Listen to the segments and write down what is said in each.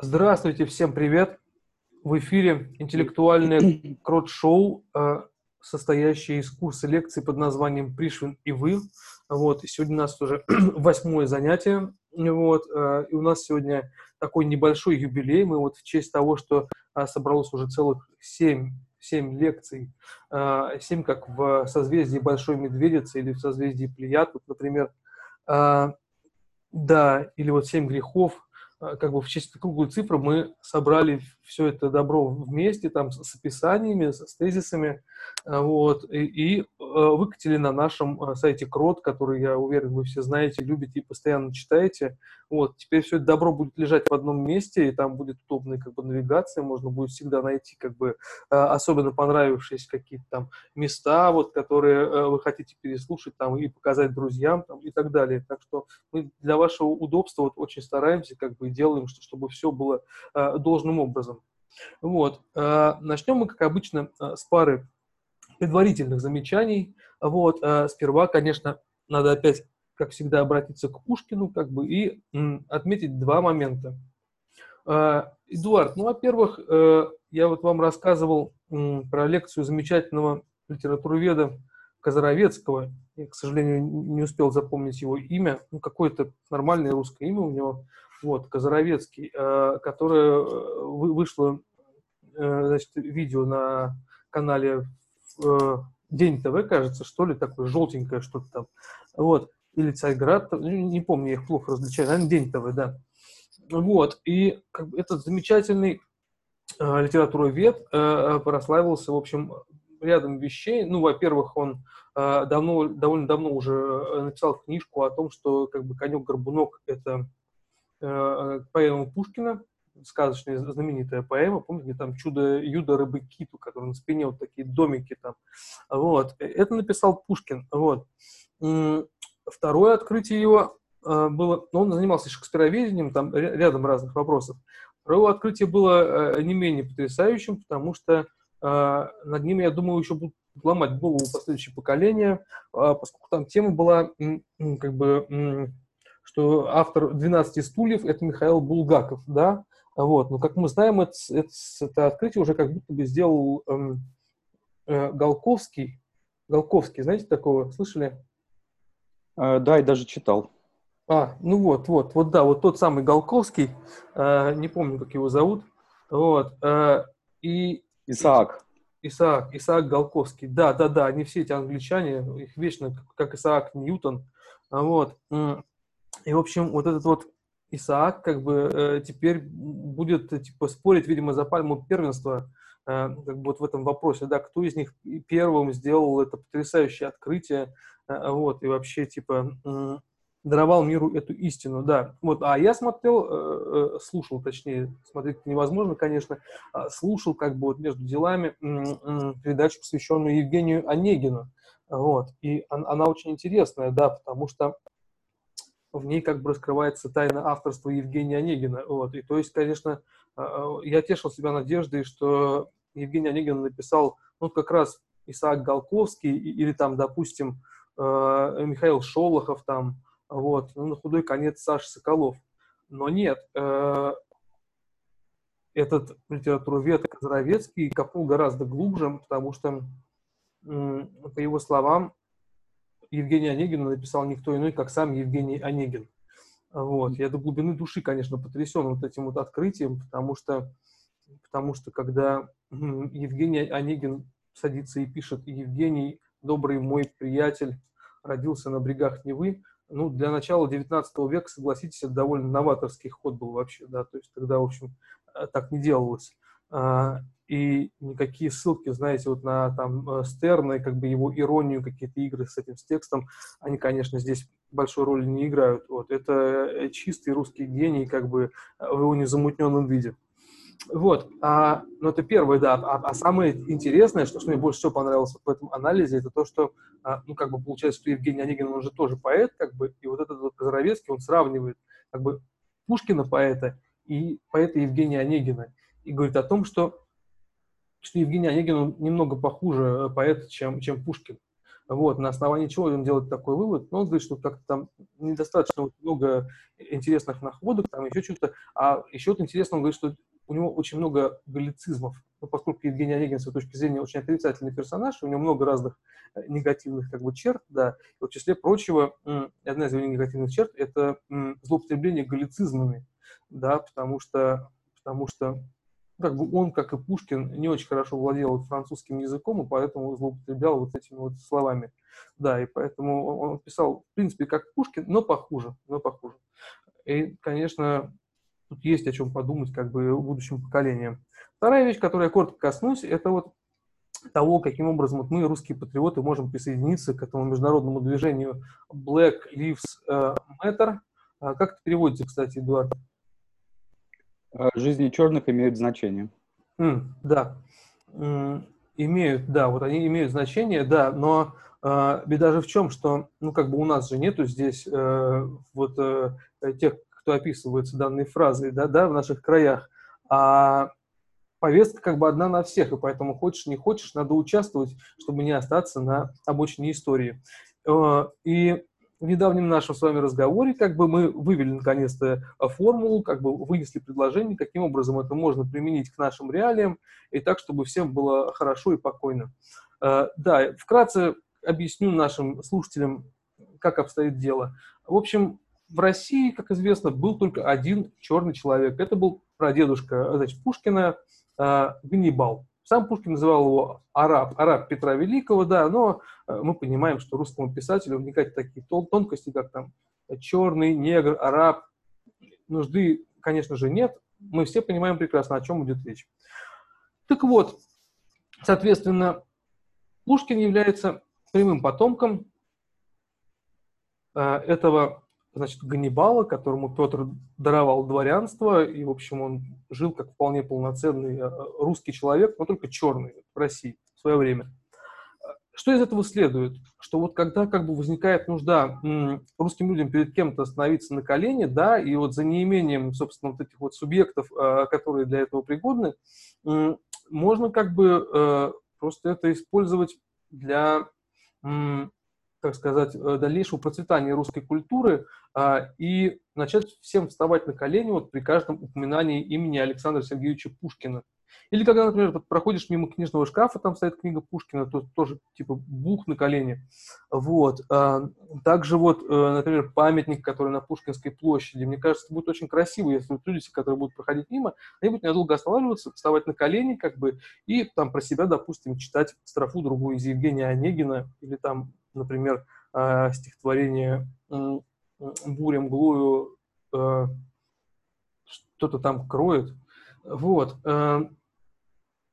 Здравствуйте, всем привет! В эфире интеллектуальное крот-шоу, э, состоящее из курса лекций под названием «Пришвин и вы». Вот, и сегодня у нас уже восьмое занятие. Вот, э, и у нас сегодня такой небольшой юбилей. Мы вот в честь того, что э, собралось уже целых семь семь лекций, семь как в созвездии Большой Медведицы или в созвездии Плеяд, вот, например, да, или вот семь грехов, как бы в честь круглой цифры мы собрали все это добро вместе, там, с описаниями, с тезисами, а, вот, и, и а, выкатили на нашем сайте Крот, который, я уверен, вы все знаете, любите и постоянно читаете. Вот, теперь все это добро будет лежать в одном месте, и там будет удобная как бы навигация, можно будет всегда найти как бы особенно понравившиеся какие-то там места, вот, которые вы хотите переслушать там и показать друзьям там, и так далее. Так что мы для вашего удобства вот очень стараемся как бы делаем, чтобы все было э, должным образом. Вот. Э, начнем мы, как обычно, э, с пары предварительных замечаний. Вот. Сперва, конечно, надо опять, как всегда, обратиться к Пушкину как бы, и отметить два момента. Эдуард, ну, во-первых, я вот вам рассказывал про лекцию замечательного литературоведа Казаровецкого. Я, к сожалению, не успел запомнить его имя. Ну, какое-то нормальное русское имя у него вот, Казаровецкий, э, которое э, вышло э, значит, видео на канале День ТВ, кажется, что ли, такое желтенькое что-то там. Вот. Или Царьград, не помню, я их плохо различаю, наверное, День ТВ, да. Вот. И как бы, этот замечательный э, литературовед э, прославился, в общем, рядом вещей. Ну, во-первых, он э, давно, довольно давно уже написал книжку о том, что как бы конек-горбунок – это Э, поэму Пушкина, сказочная знаменитая поэма, помните, там «Чудо Юда рыбы киту», который на спине вот такие домики там. Вот. Это написал Пушкин. Вот. Второе открытие его э, было, ну, он занимался шекспироведением, там рядом разных вопросов. Второе открытие было э, не менее потрясающим, потому что над ним, я думаю, еще будут ломать голову последующие поколения, поскольку там тема была как бы что автор «12 стульев» — это Михаил Булгаков, да, вот, но, как мы знаем, это, это, это открытие уже как будто бы сделал эм, э, Голковский, Голковский, знаете такого, слышали? Э, да, и даже читал. А, ну вот, вот, вот, да, вот тот самый Голковский, э, не помню, как его зовут, вот, э, и... Исаак. Исаак, Исаак Голковский, да, да, да, они все эти англичане, их вечно, как Исаак Ньютон, вот, и, в общем, вот этот вот Исаак как бы э, теперь будет типа спорить, видимо, за пальму первенства э, как бы вот в этом вопросе, да, кто из них первым сделал это потрясающее открытие, вот, и вообще, типа, э, даровал миру эту истину, да. Вот, а я смотрел, э, э слушал, точнее, смотреть невозможно, конечно, а слушал как бы вот между делами э, э, передачу, посвященную Евгению Онегину, вот, и она, очень интересная, да, потому что в ней как бы раскрывается тайна авторства Евгения Онегина. Вот. И то есть, конечно, а, я тешил себя надеждой, что Евгений Онегин написал, ну, как раз Исаак Голковский или там, допустим, Михаил Шолохов там, вот, ну, на худой конец Саша Соколов. Но нет, этот литературовед Казаровецкий копнул гораздо глубже, потому что, по его словам, Евгений Онегин написал никто иной, как сам Евгений Онегин. Вот. Я до глубины души, конечно, потрясен вот этим вот открытием, потому что, потому что когда Евгений Онегин садится и пишет «Евгений, добрый мой приятель, родился на брегах Невы», ну, для начала 19 века, согласитесь, это довольно новаторский ход был вообще, да, то есть тогда, в общем, э, так не делалось. А, и никакие ссылки, знаете, вот на там э, Стерна и как бы его иронию, какие-то игры с этим с текстом, они, конечно, здесь большой роли не играют. Вот. Это э, чистый русский гений, как бы в его незамутненном виде. Вот, а, ну это первое, да. А, а самое интересное, что, что мне больше всего понравилось в этом анализе, это то, что, а, ну как бы получается, что Евгений Онегин, он же тоже поэт, как бы, и вот этот вот Казаровецкий, он сравнивает как бы Пушкина поэта и поэта Евгения Онегина и говорит о том, что, что Евгений Онегин немного похуже э, поэт, чем, чем Пушкин. Вот, на основании чего он делает такой вывод? Ну, он говорит, что как-то там недостаточно много интересных находок, там еще что-то. А еще вот интересно, он говорит, что у него очень много галлицизмов. Ну, поскольку Евгений Онегин, с точки зрения, очень отрицательный персонаж, у него много разных э, негативных как бы, черт, да. И в числе прочего, одна из его негативных черт – это злоупотребление галлицизмами, да, потому что, потому что как бы он, как и Пушкин, не очень хорошо владел французским языком, и поэтому злоупотреблял вот этими вот словами. Да, и поэтому он писал, в принципе, как Пушкин, но похуже, но похуже. И, конечно, тут есть о чем подумать как бы будущим поколениям. Вторая вещь, которую я коротко коснусь, это вот того, каким образом вот мы, русские патриоты, можем присоединиться к этому международному движению Black Lives э, Matter. А как это переводится, кстати, Эдуард? Э, жизни черных имеют значение. Mm, да, mm, имеют, да, вот они имеют значение, да, но э, беда же в чем, что, ну, как бы у нас же нету здесь э, вот э, тех, кто описывается данной фразой, да, да, в наших краях, а повестка как бы одна на всех, и поэтому хочешь, не хочешь, надо участвовать, чтобы не остаться на обочине истории. Э, и в недавнем нашем с вами разговоре как бы мы вывели наконец-то э, формулу, как бы вынесли предложение, каким образом это можно применить к нашим реалиям, и так, чтобы всем было хорошо и покойно. Э, да, вкратце объясню нашим слушателям, как обстоит дело. В общем, в России, как известно, был только один черный человек. Это был прадедушка значит, Пушкина э, Ганнибал. Сам Пушкин называл его араб, араб Петра Великого, да, но э, мы понимаем, что русскому писателю вникать в такие тонкости, как там черный, негр, араб, нужды, конечно же, нет. Мы все понимаем прекрасно, о чем идет речь. Так вот, соответственно, Пушкин является прямым потомком э, этого значит, Ганнибала, которому Петр даровал дворянство, и, в общем, он жил как вполне полноценный э, русский человек, но только черный в России в свое время. Что из этого следует? Что вот когда как бы возникает нужда русским людям перед кем-то остановиться на колени, да, и вот за неимением, собственно, вот этих вот субъектов, э, которые для этого пригодны, можно как бы э, просто это использовать для так сказать, э, дальнейшего процветания русской культуры а, и начать всем вставать на колени вот при каждом упоминании имени Александра Сергеевича Пушкина. Или когда, например, проходишь мимо книжного шкафа, там стоит книга Пушкина, то тоже типа бух на колени. Вот. А, также вот, э, например, памятник, который на Пушкинской площади. Мне кажется, будет очень красиво, если вот люди, которые будут проходить мимо, они будут недолго останавливаться, вставать на колени, как бы, и там про себя, допустим, читать строфу другую из Евгения Онегина или там например, э, стихотворение «Буря мглою э, что-то там кроет». Вот. Э,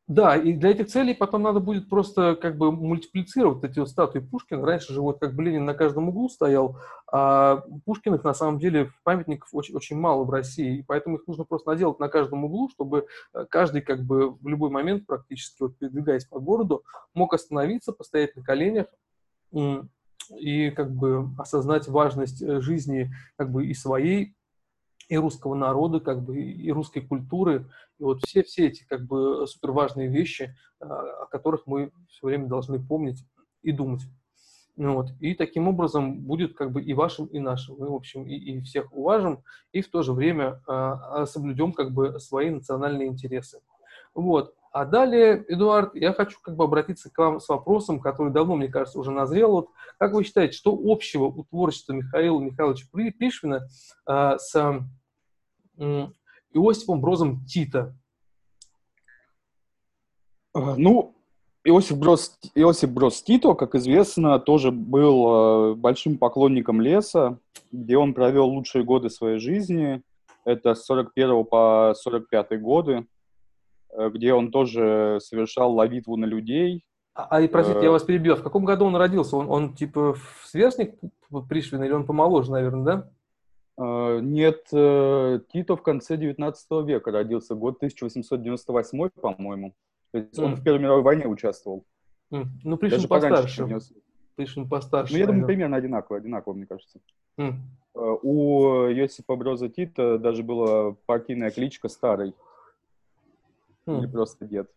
да, и для этих целей потом надо будет просто как бы мультиплицировать эти вот статуи Пушкина. Раньше же вот как бы Ленин на каждом углу стоял, а Пушкиных на самом деле памятников очень, очень мало в России, и поэтому их нужно просто наделать на каждом углу, чтобы каждый как бы в любой момент практически вот передвигаясь по городу мог остановиться, постоять на коленях, и как бы осознать важность э, жизни как бы и своей, и русского народа, как бы и русской культуры, и вот все, все эти как бы супер важные вещи, а, о которых мы все время должны помнить и думать. Ну, вот. И таким образом будет как бы и вашим, и нашим. Мы, в общем, и, и всех уважим, и в то же время э, соблюдем как бы свои национальные интересы. Вот. А далее, Эдуард, я хочу как бы обратиться к вам с вопросом, который давно, мне кажется, уже назрел. Вот, как вы считаете, что общего у творчества Михаила Михайловича Пришвина э, с э, Иосифом Брозом Тита? Ну, Иосиф Брос, Иосиф Брос Тито, как известно, тоже был э, большим поклонником леса, где он провел лучшие годы своей жизни. Это с 41 по 45 годы. Э, где он тоже совершал ловитву на людей. А, а простите, я э, вас перебил. В каком году он родился? Он, он типа сверстник Пришвина или он помоложе, наверное, да? Uh, нет, Тито в конце 19 века родился, год 1898, по-моему. То есть mm. он в Первой мировой войне участвовал. Mm. Ну, Пришвин постарше. Пришвин постарше. Ну, я думаю, примерно одинаково, одинаково, мне кажется. Mm. У Йосипа Броза Тита даже была партийная кличка «Старый». Или хм. просто дед.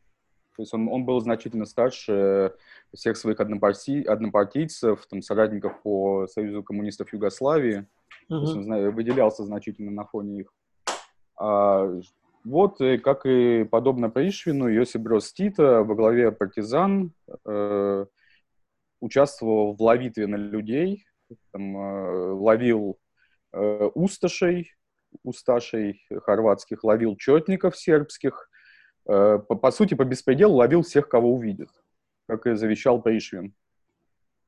То есть он, он был значительно старше всех своих однопарти, однопартийцев, там, соратников по Союзу коммунистов Югославии. Uh-huh. То есть он знаю, выделялся значительно на фоне их. А, вот, и, как и подобно Пришвину, Йосип Брос Тита во главе партизан э, участвовал в ловитве на людей, там, э, ловил э, усташей, усташей хорватских, ловил четников сербских, э, по, по сути, по беспределу ловил всех, кого увидит, как и завещал Пришвин.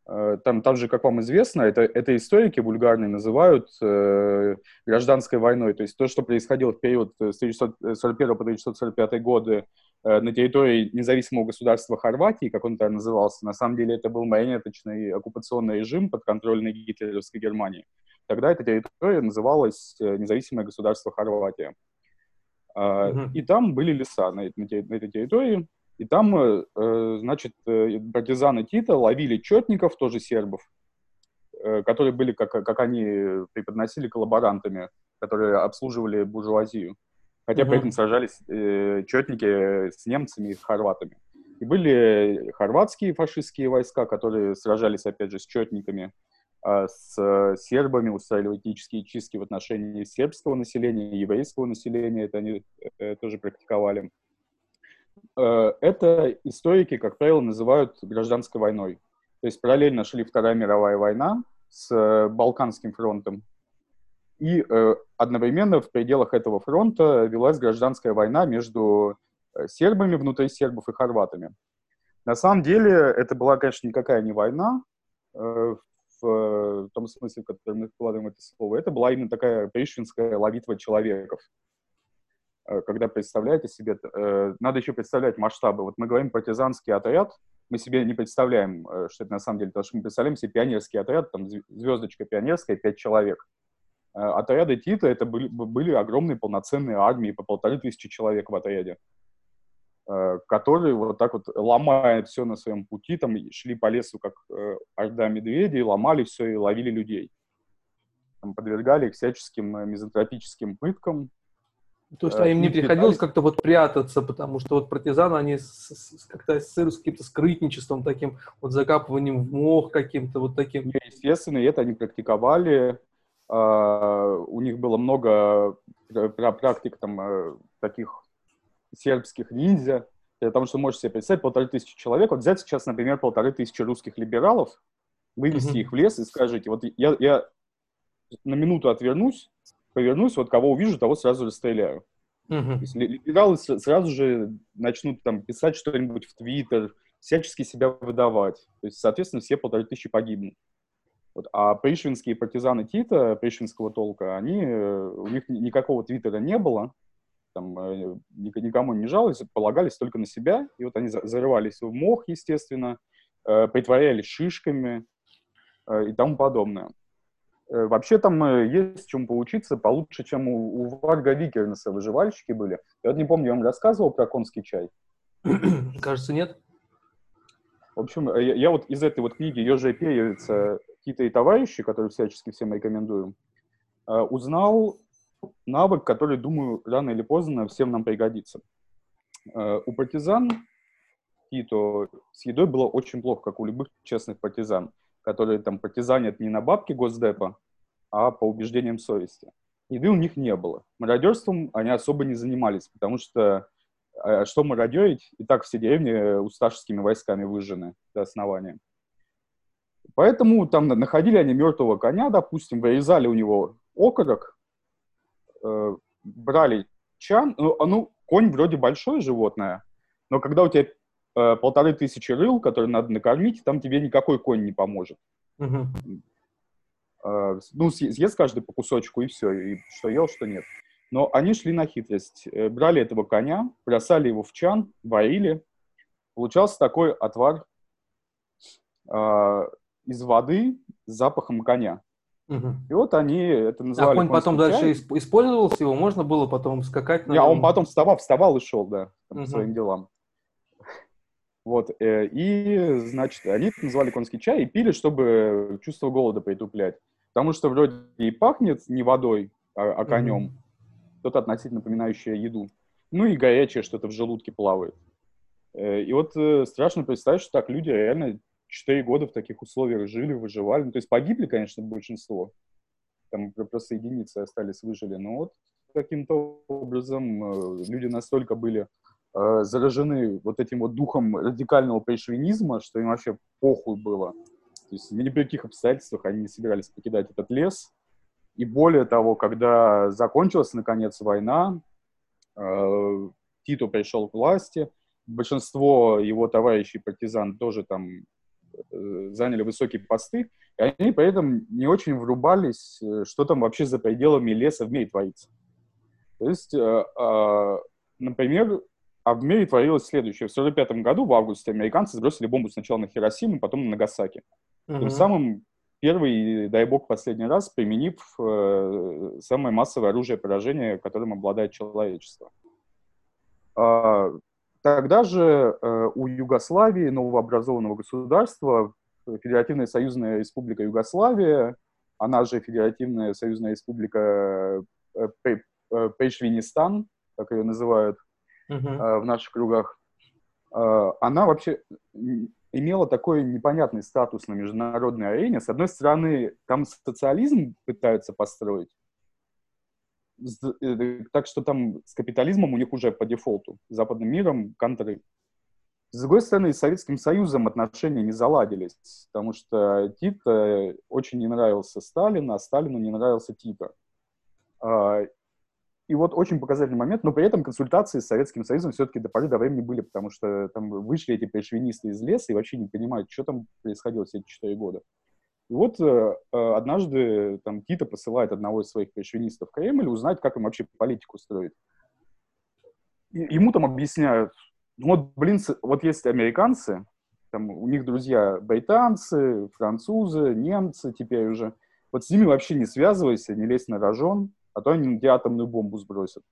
Э, там, там же, как вам известно, это, это историки вульгарные называют э, гражданской войной. То есть то, что происходило в период с 1941 по 1945 годы э, на территории независимого государства Хорватии, как он там назывался, на самом деле это был марионеточный оккупационный режим подконтрольной гитлеровской Германии. Тогда эта территория называлась э, независимое государство Хорватия. Э, mm-hmm. И там были леса на, на, на этой территории. И там, э, э, значит, э, партизаны Тита ловили четников, тоже сербов, которые были, как, как они преподносили, коллаборантами, которые обслуживали буржуазию. Хотя uh-huh. при этом сражались э, четники с немцами и с хорватами. И были хорватские фашистские войска, которые сражались, опять же, с четниками, а с сербами, устраивали этнические чистки в отношении сербского населения, еврейского населения, это они э, тоже практиковали. Э, это историки, как правило, называют гражданской войной. То есть параллельно шли Вторая мировая война с э, Балканским фронтом, и э, одновременно в пределах этого фронта велась гражданская война между сербами внутри сербов и хорватами. На самом деле это была, конечно, никакая не война, в том смысле, в котором мы вкладываем это слово. Это была именно такая пришвинская ловитва человеков. Э, когда представляете себе, э, надо еще представлять масштабы. Вот мы говорим партизанский отряд, мы себе не представляем, э, что это на самом деле, потому что мы представляем себе пионерский отряд, там звездочка пионерская, пять человек. Отряды Тита это были, были огромные полноценные армии, по полторы тысячи человек в отряде, которые вот так вот, ломая все на своем пути, там шли по лесу, как орда медведей, ломали все и ловили людей. Там, подвергали их всяческим мизантропическим пыткам, то есть а им не приходилось как-то вот прятаться, потому что вот партизаны, они как-то с каким-то скрытничеством таким, вот закапыванием в мох каким-то вот таким. Естественно, и это они практиковали. А, у них было много практик там э, таких сербских ниндзя, потому что можете себе представить полторы тысячи человек. Вот взять сейчас, например, полторы тысячи русских либералов, вывести mm-hmm. их в лес и скажите, вот я, я на минуту отвернусь, повернусь, вот кого увижу, того сразу расстреляю. То есть либералы сразу же начнут там писать что-нибудь в Твиттер, всячески себя выдавать. То есть, соответственно, все полторы тысячи погибнут. Вот. А пришвинские партизаны Тита, пришвинского толка, они, э, у них никакого твиттера не было, там, э, никому не жаловались, полагались только на себя, и вот они зарывались в мох, естественно, э, притворялись шишками и тому подобное. Э, вообще там э, есть чем поучиться получше, чем у, у Варга Викернеса выживальщики были. Я вот не помню, я вам рассказывал про конский чай? Кажется, нет. В общем, э, я, я вот из этой вот книги Ежи Пеевица «Киты и товарищи», которую всячески всем рекомендую, узнал навык, который, думаю, рано или поздно всем нам пригодится. У партизан Тито с едой было очень плохо, как у любых честных партизан которые там партизанят не на бабки Госдепа, а по убеждениям совести. Еды у них не было. Мародерством они особо не занимались, потому что а что мародерить? И так все деревни усташескими войсками выжжены до основания. Поэтому там находили они мертвого коня, допустим, вырезали у него окорок, э, брали чан, ну, а, ну, конь вроде большое животное, но когда у тебя э, полторы тысячи рыл, которые надо накормить, там тебе никакой конь не поможет. Угу. Э, ну, съест каждый по кусочку, и все, и что ел, что нет. Но они шли на хитрость. Э, брали этого коня, бросали его в чан, варили. Получался такой отвар э, из воды с запахом коня. Угу. И вот они это а называли. А конь потом чай. дальше использовался, его можно было потом скакать на. Не, а он потом вставал, вставал и шел, да, там, угу. своим делам. Вот, э, и, значит, они это называли конский чай и пили, чтобы чувство голода притуплять. Потому что вроде и пахнет не водой, а, а конем, mm-hmm. что-то относительно напоминающее еду. Ну и горячее что-то в желудке плавает. Э, и вот э, страшно представить, что так люди реально 4 года в таких условиях жили, выживали. Ну, то есть погибли, конечно, большинство. Там просто единицы остались, выжили. Но вот каким-то образом э, люди настолько были заражены вот этим вот духом радикального пришвинизма, что им вообще похуй было. То есть ни при каких обстоятельствах они не собирались покидать этот лес. И более того, когда закончилась, наконец, война, Титу пришел к власти, большинство его товарищей партизан тоже там э, заняли высокие посты, и они при этом не очень врубались, э, что там вообще за пределами леса в мире творится. То есть, э, э, например, а в мире творилось следующее. В 1945 году, в августе, американцы сбросили бомбу сначала на Хиросиму, потом на Нагасаки. Mm-hmm. Тем самым первый, дай бог, последний раз применив э, самое массовое оружие поражения, которым обладает человечество. А, тогда же э, у Югославии, новообразованного государства, Федеративная союзная республика Югославия, она же Федеративная союзная республика э, Пейшвинистан, как ее называют uh-huh. в наших кругах, она вообще имела такой непонятный статус на международной арене. С одной стороны, там социализм пытаются построить, Э, так что там с капитализмом у них уже по дефолту, с западным миром контры. С другой стороны, с Советским Союзом отношения не заладились, потому что Тита очень не нравился Сталин, а Сталину не нравился Тита. А, и вот очень показательный момент, но при этом консультации с Советским Союзом все-таки до поры до времени были, потому что там вышли эти пришвинисты из леса и вообще не понимают, что там происходило все эти четыре года. И вот э, э, однажды там Тита посылает одного из своих пришвинистов в Кремль узнать, как им вообще политику строить. И, ему там объясняют, ну вот, блин, вот есть американцы, там у них друзья британцы, французы, немцы теперь уже. Вот с ними вообще не связывайся, не лезь на рожон, а то они на атомную бомбу сбросят.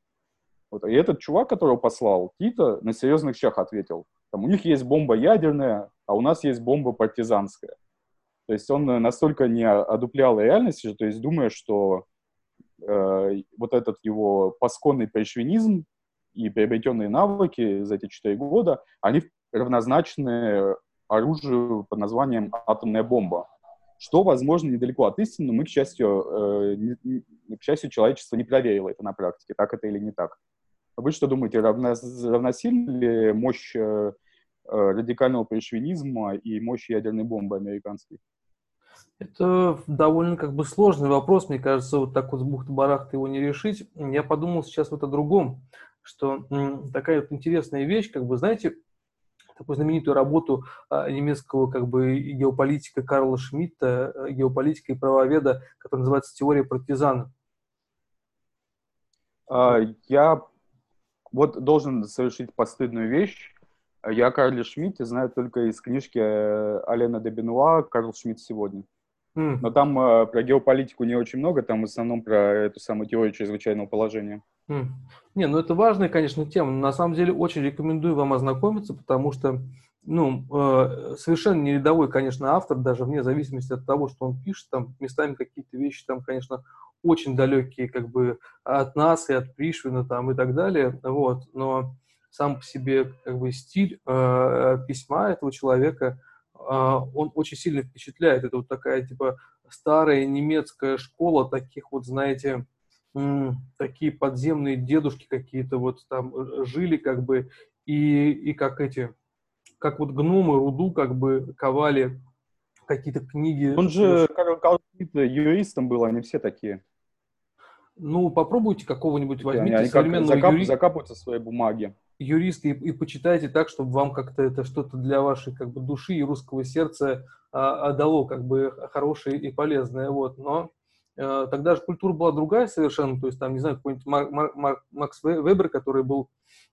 Вот. И этот чувак, которого послал, Тита, на серьезных щах ответил. Там, у них есть бомба ядерная, а у нас есть бомба партизанская. То есть он настолько не одуплял реальность, то есть думая, что э, вот этот его пасконный пришвинизм и приобретенные навыки за эти четыре года, они равнозначны оружию под названием атомная бомба. Что, возможно, недалеко от истины, но мы, к счастью, э, не, к счастью, человечество не проверило это на практике, так это или не так. Вы что думаете, равно, ли мощь э, радикального пришвинизма и мощь ядерной бомбы американской? Это довольно как бы сложный вопрос, мне кажется, вот так вот с бухты-барахта его не решить. Я подумал сейчас вот о другом, что такая вот интересная вещь, как бы, знаете, такую знаменитую работу а, немецкого как бы геополитика Карла Шмидта, э, геополитика и правоведа, которая называется «Теория партизана». А, я вот должен совершить постыдную вещь. Я о Карле Шмидте знаю только из книжки э, Алена де Бенуа «Карл Шмидт сегодня». Mm. Но там э, про геополитику не очень много, там в основном про эту самую теорию чрезвычайного положения. Mm. Не, ну это важная, конечно, тема. На самом деле очень рекомендую вам ознакомиться, потому что ну, э, совершенно не рядовой, конечно, автор, даже вне зависимости от того, что он пишет, там местами какие-то вещи там, конечно, очень далекие как бы от нас и от Пришвина там и так далее, вот, но сам по себе как бы стиль э, письма этого человека – а, он очень сильно впечатляет. Это вот такая, типа, старая немецкая школа таких вот, знаете, такие подземные дедушки какие-то вот там э, жили как бы и, и как эти, как вот гномы руду как бы ковали какие-то книги. Он же, как Карл юристом был, они все такие. Ну, попробуйте какого-нибудь, возьмите они, они современного закап, юриста. закапываются в своей бумаге юристы и, и почитайте так, чтобы вам как-то это что-то для вашей как бы души и русского сердца а, отдало как бы хорошее и полезное, вот, но а, тогда же культура была другая совершенно, то есть там, не знаю, какой-нибудь Мар- Мар- Макс Вебер, который был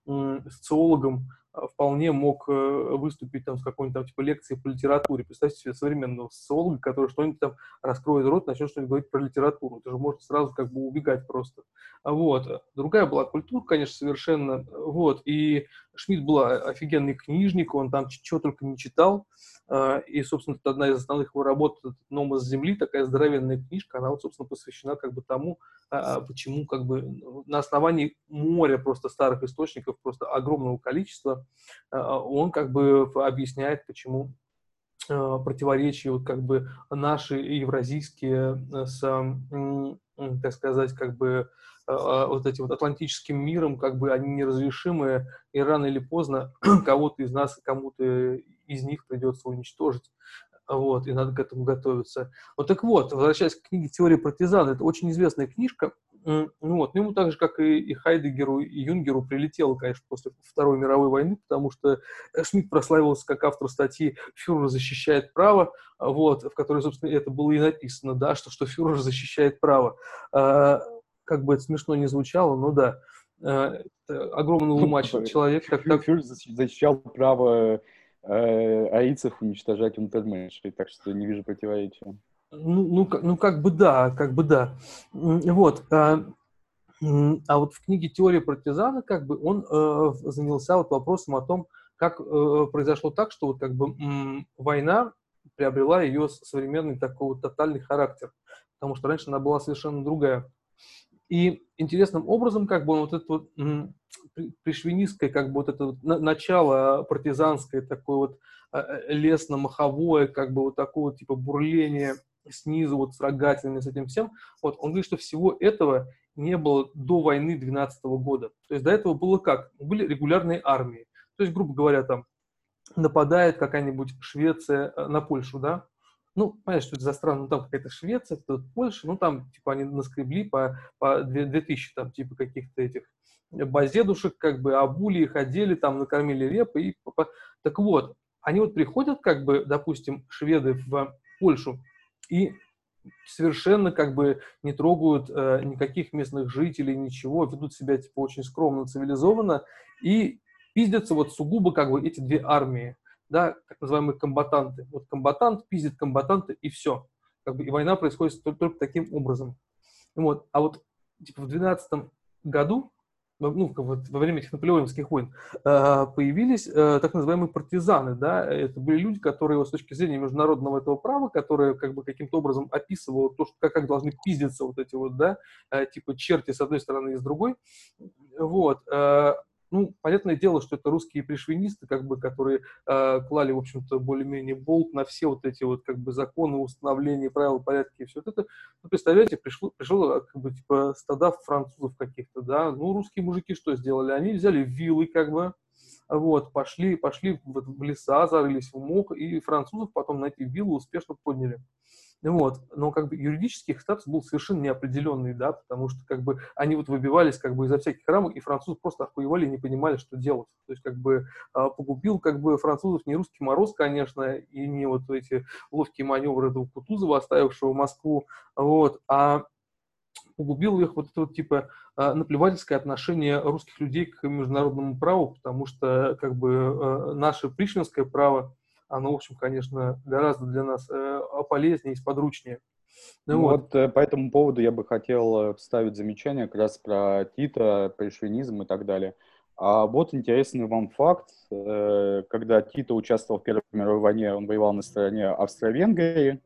социологом, вполне мог э, выступить там с какой-нибудь там типа лекции по литературе. Представьте себе современного социолога, который что-нибудь там раскроет рот, начнет что-нибудь говорить про литературу. Это же может сразу как бы убегать просто. Вот. Другая была культура, конечно, совершенно. Вот. И Шмидт был офигенный книжник, он там чего только не читал. Э, и, собственно, одна из основных его работ, «Номос земли», такая здоровенная книжка, она, вот, собственно, посвящена как бы тому, а, почему как бы на основании моря просто старых источников, просто огромного количества, он как бы объясняет, почему противоречия вот как бы наши евразийские с, так сказать, как бы а, вот этим вот атлантическим миром, как бы они неразрешимые, и рано или поздно кого-то из нас, кому-то из них придется уничтожить. Вот, и надо к этому готовиться. Вот так вот, возвращаясь к книге «Теория партизан», это очень известная книжка, ну вот, ему так же, как и, и Хайдегеру, и Юнгеру прилетело, конечно, после Второй мировой войны, потому что Шмидт прославился как автор статьи «Фюрер защищает право», вот, в которой, собственно, это было и написано, да, что, что фюрер защищает право. Как бы это смешно не звучало, но да, э, огромного ума человек. Так, так... Защищал право э, аицев уничтожать унтерменшей, так что не вижу противоречия. Ну, ну, ну, как бы да, как бы да. Вот. А, а вот в книге «Теория партизана» как бы он э, занялся вот вопросом о том, как э, произошло так, что вот как бы м, война приобрела ее современный такой вот тотальный характер, потому что раньше она была совершенно другая. И интересным образом, как бы вот это вот пришвинистское, как бы вот это вот начало партизанское, такое вот а, э, лесно-маховое, как бы вот такое типа бурление снизу, вот с рогатинами, с этим всем, вот он говорит, что всего этого не было до войны 12 года. То есть до этого было как? Были регулярные армии. То есть, грубо говоря, там нападает какая-нибудь Швеция э, на Польшу, да, ну, понимаешь, что это за страна, ну, там какая-то Швеция, тут Польша, ну, там, типа, они наскребли по, по 2000, там, типа, каких-то этих базедушек, как бы, обули их, одели, там, накормили репы, и... Так вот, они вот приходят, как бы, допустим, шведы в Польшу, и совершенно как бы не трогают э, никаких местных жителей, ничего, ведут себя типа очень скромно, цивилизованно и пиздятся вот сугубо как бы эти две армии да, так называемые комбатанты. Вот комбатант пиздит комбатанта, и все. Как бы, и война происходит только, только таким образом. Вот. А вот типа в 12 году, ну, вот, во время этих наполеоновских войн, э, появились э, так называемые партизаны, да, это были люди, которые с точки зрения международного этого права, которые как бы каким-то образом описывают то, что, как, как должны пиздиться вот эти вот, да, э, типа черти с одной стороны и с другой, вот, ну, понятное дело, что это русские пришвинисты, как бы, которые э, клали, в общем-то, более-менее болт на все вот эти вот, как бы, законы, установления, правила, порядки и все вот это. Ну, представляете, пришло, пришло, как бы, типа, стада французов каких-то, да, ну, русские мужики что сделали? Они взяли вилы, как бы, вот, пошли, пошли в леса, зарылись в мох, и французов потом на эти виллы успешно подняли. Вот. Но как бы юридический их статус был совершенно неопределенный, да, потому что как бы они вот выбивались как бы изо всяких рамок, и французы просто охуевали и не понимали, что делать. То есть как бы а, погубил как бы французов не русский мороз, конечно, и не вот эти ловкие маневры этого Кутузова, оставившего Москву, вот, а погубил их вот это вот типа а, наплевательское отношение русских людей к международному праву, потому что как бы а, наше пришвинское право оно, в общем, конечно, гораздо для нас э, полезнее и сподручнее. Ну, ну вот. вот э, по этому поводу я бы хотел э, вставить замечание как раз про Тита, про шовинизм и так далее. А вот интересный вам факт, когда Тита участвовал в Первой мировой войне, он воевал на стороне Австро-Венгрии,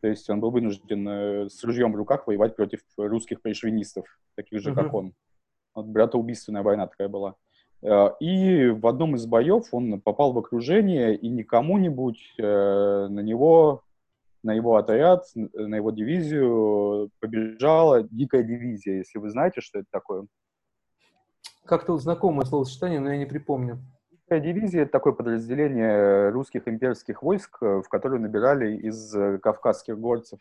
то есть он был вынужден с ружьем в руках воевать против русских пришвинистов, таких же, uh-huh. как он. Вот братоубийственная война такая была. Э, и в одном из боев он попал в окружение, и не кому-нибудь э, на него, на его отряд, на его дивизию побежала дикая дивизия, если вы знаете, что это такое. Как-то знакомое словосочетание, но я не припомню. Дикая дивизия – это такое подразделение русских имперских войск, в которое набирали из кавказских горцев.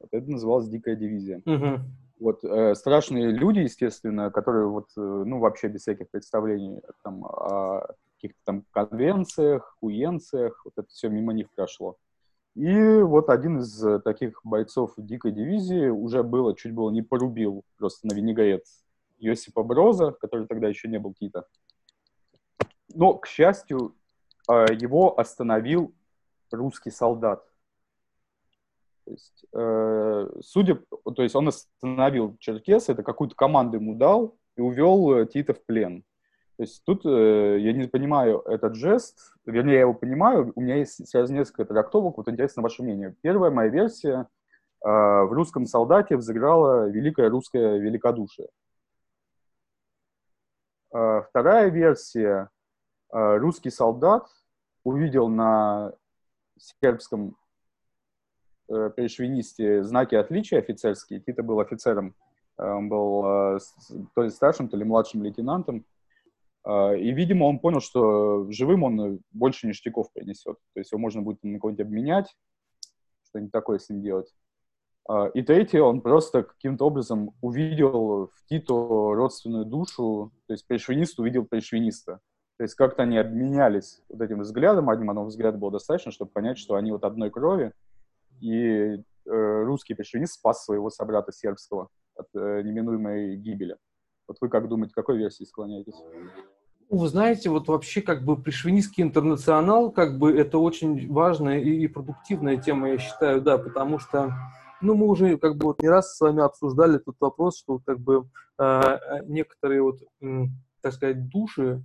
Вот это называлось дикая дивизия. Угу. Вот, э, страшные люди, естественно, которые вот, э, ну, вообще без всяких представлений там, о каких-то там конвенциях, хуенциях, вот это все мимо них прошло. И вот один из таких бойцов дикой дивизии уже было, чуть было не порубил просто на винегрет Йосипа Броза, который тогда еще не был Тита. Но, к счастью, э, его остановил русский солдат, то есть, э, судя, то есть он остановил Черкеса, это какую-то команду ему дал и увел э, Тита в плен. То есть тут э, я не понимаю этот жест, вернее, я его понимаю, у меня есть сразу несколько трактовок, вот интересно ваше мнение. Первая моя версия, э, в «Русском солдате» взыграла великое русское великодушие. Э, вторая версия, э, русский солдат увидел на сербском э, пришвинисте знаки отличия офицерские. Тита был офицером, э, он был э, то ли старшим, то ли младшим лейтенантом. И, видимо, он понял, что живым он больше ништяков принесет. То есть его можно будет на кого-нибудь обменять, что-нибудь такое с ним делать. И третье, он просто каким-то образом увидел в Тито родственную душу, то есть пришвинист увидел пришвиниста. То есть как-то они обменялись вот этим взглядом, одним одного взгляда было достаточно, чтобы понять, что они вот одной крови, и э, русский пришвинист спас своего собрата сербского от э, неминуемой гибели. Вот вы как думаете, какой версии склоняетесь? Ну, вы знаете, вот вообще как бы пришвинистский интернационал, как бы это очень важная и, и продуктивная тема, я считаю, да, потому что, ну, мы уже как бы вот не раз с вами обсуждали этот вопрос, что как бы э, некоторые вот, э, так сказать, души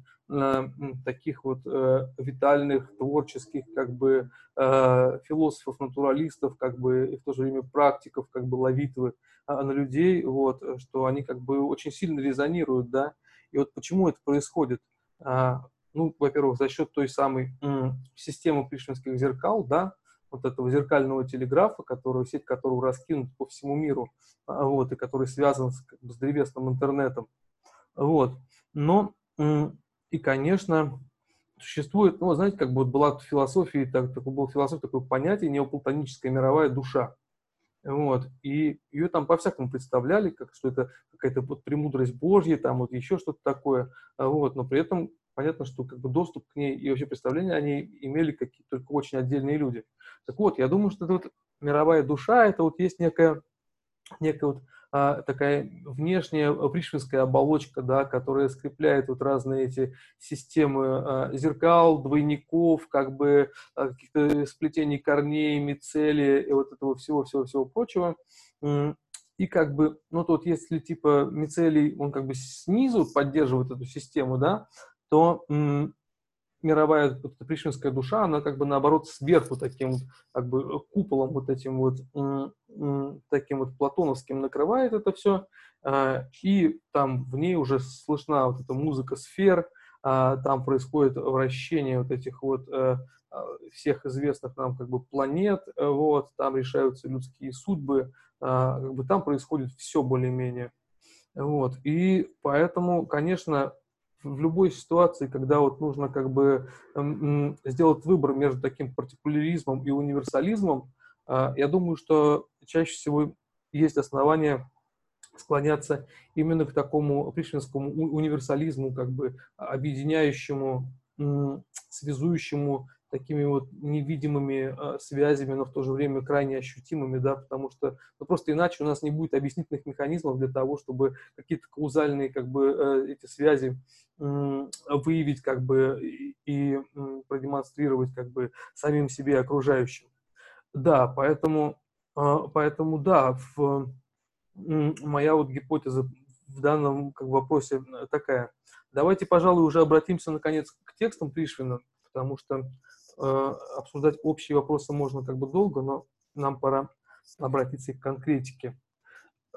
таких вот э, витальных, творческих, как бы э, философов, натуралистов, как бы и в то же время практиков, как бы ловитвы э, на людей, вот, что они как бы очень сильно резонируют, да, и вот почему это происходит? А, ну, во-первых, за счет той самой системы пришвинских зеркал, да, вот этого зеркального телеграфа, которую, сеть которого раскинут по всему миру, а, вот, и который связан с, как бы, с древесным интернетом. Вот. Но, и, конечно, существует, ну, знаете, как бы вот была в философии, так, такое было философия, такое понятие неоплатоническая мировая душа. Вот. И ее там по-всякому представляли, как, что это какая-то вот премудрость Божья, там вот еще что-то такое. А вот. Но при этом понятно, что как бы доступ к ней и вообще представление они имели какие-то только очень отдельные люди. Так вот, я думаю, что это вот мировая душа, это вот есть некая, некая вот а, такая внешняя пришвинская оболочка, да, которая скрепляет вот разные эти системы а, зеркал, двойников, как бы а, каких-то сплетений корней, мицелия и вот этого всего-всего-всего прочего. И как бы, ну тут если типа мицелий, он как бы снизу поддерживает эту систему, да, то мировая вот, пришвинская душа, она как бы наоборот сверху таким как бы куполом вот этим вот таким вот платоновским накрывает это все, а, и там в ней уже слышна вот эта музыка сфер, а, там происходит вращение вот этих вот э, а, всех известных нам как бы планет, э, вот, там решаются людские судьбы, как бы там происходит все более-менее. Вот. И поэтому, конечно, в любой ситуации, когда вот нужно как бы сделать выбор между таким партикуляризмом и универсализмом, а, я думаю, что чаще всего есть основания склоняться именно к такому пришвинскому универсализму, как бы объединяющему, связующему такими вот невидимыми э, связями, но в то же время крайне ощутимыми, да, потому что ну, просто иначе у нас не будет объяснительных механизмов для того, чтобы какие-то каузальные как бы э, эти связи э, выявить как бы и, и продемонстрировать как бы самим себе и окружающим. Да, поэтому, э, поэтому да, в, моя вот гипотеза в данном как, вопросе такая. Давайте, пожалуй, уже обратимся наконец к текстам Пришвина, потому что обсуждать общие вопросы можно как бы долго, но нам пора обратиться к конкретике.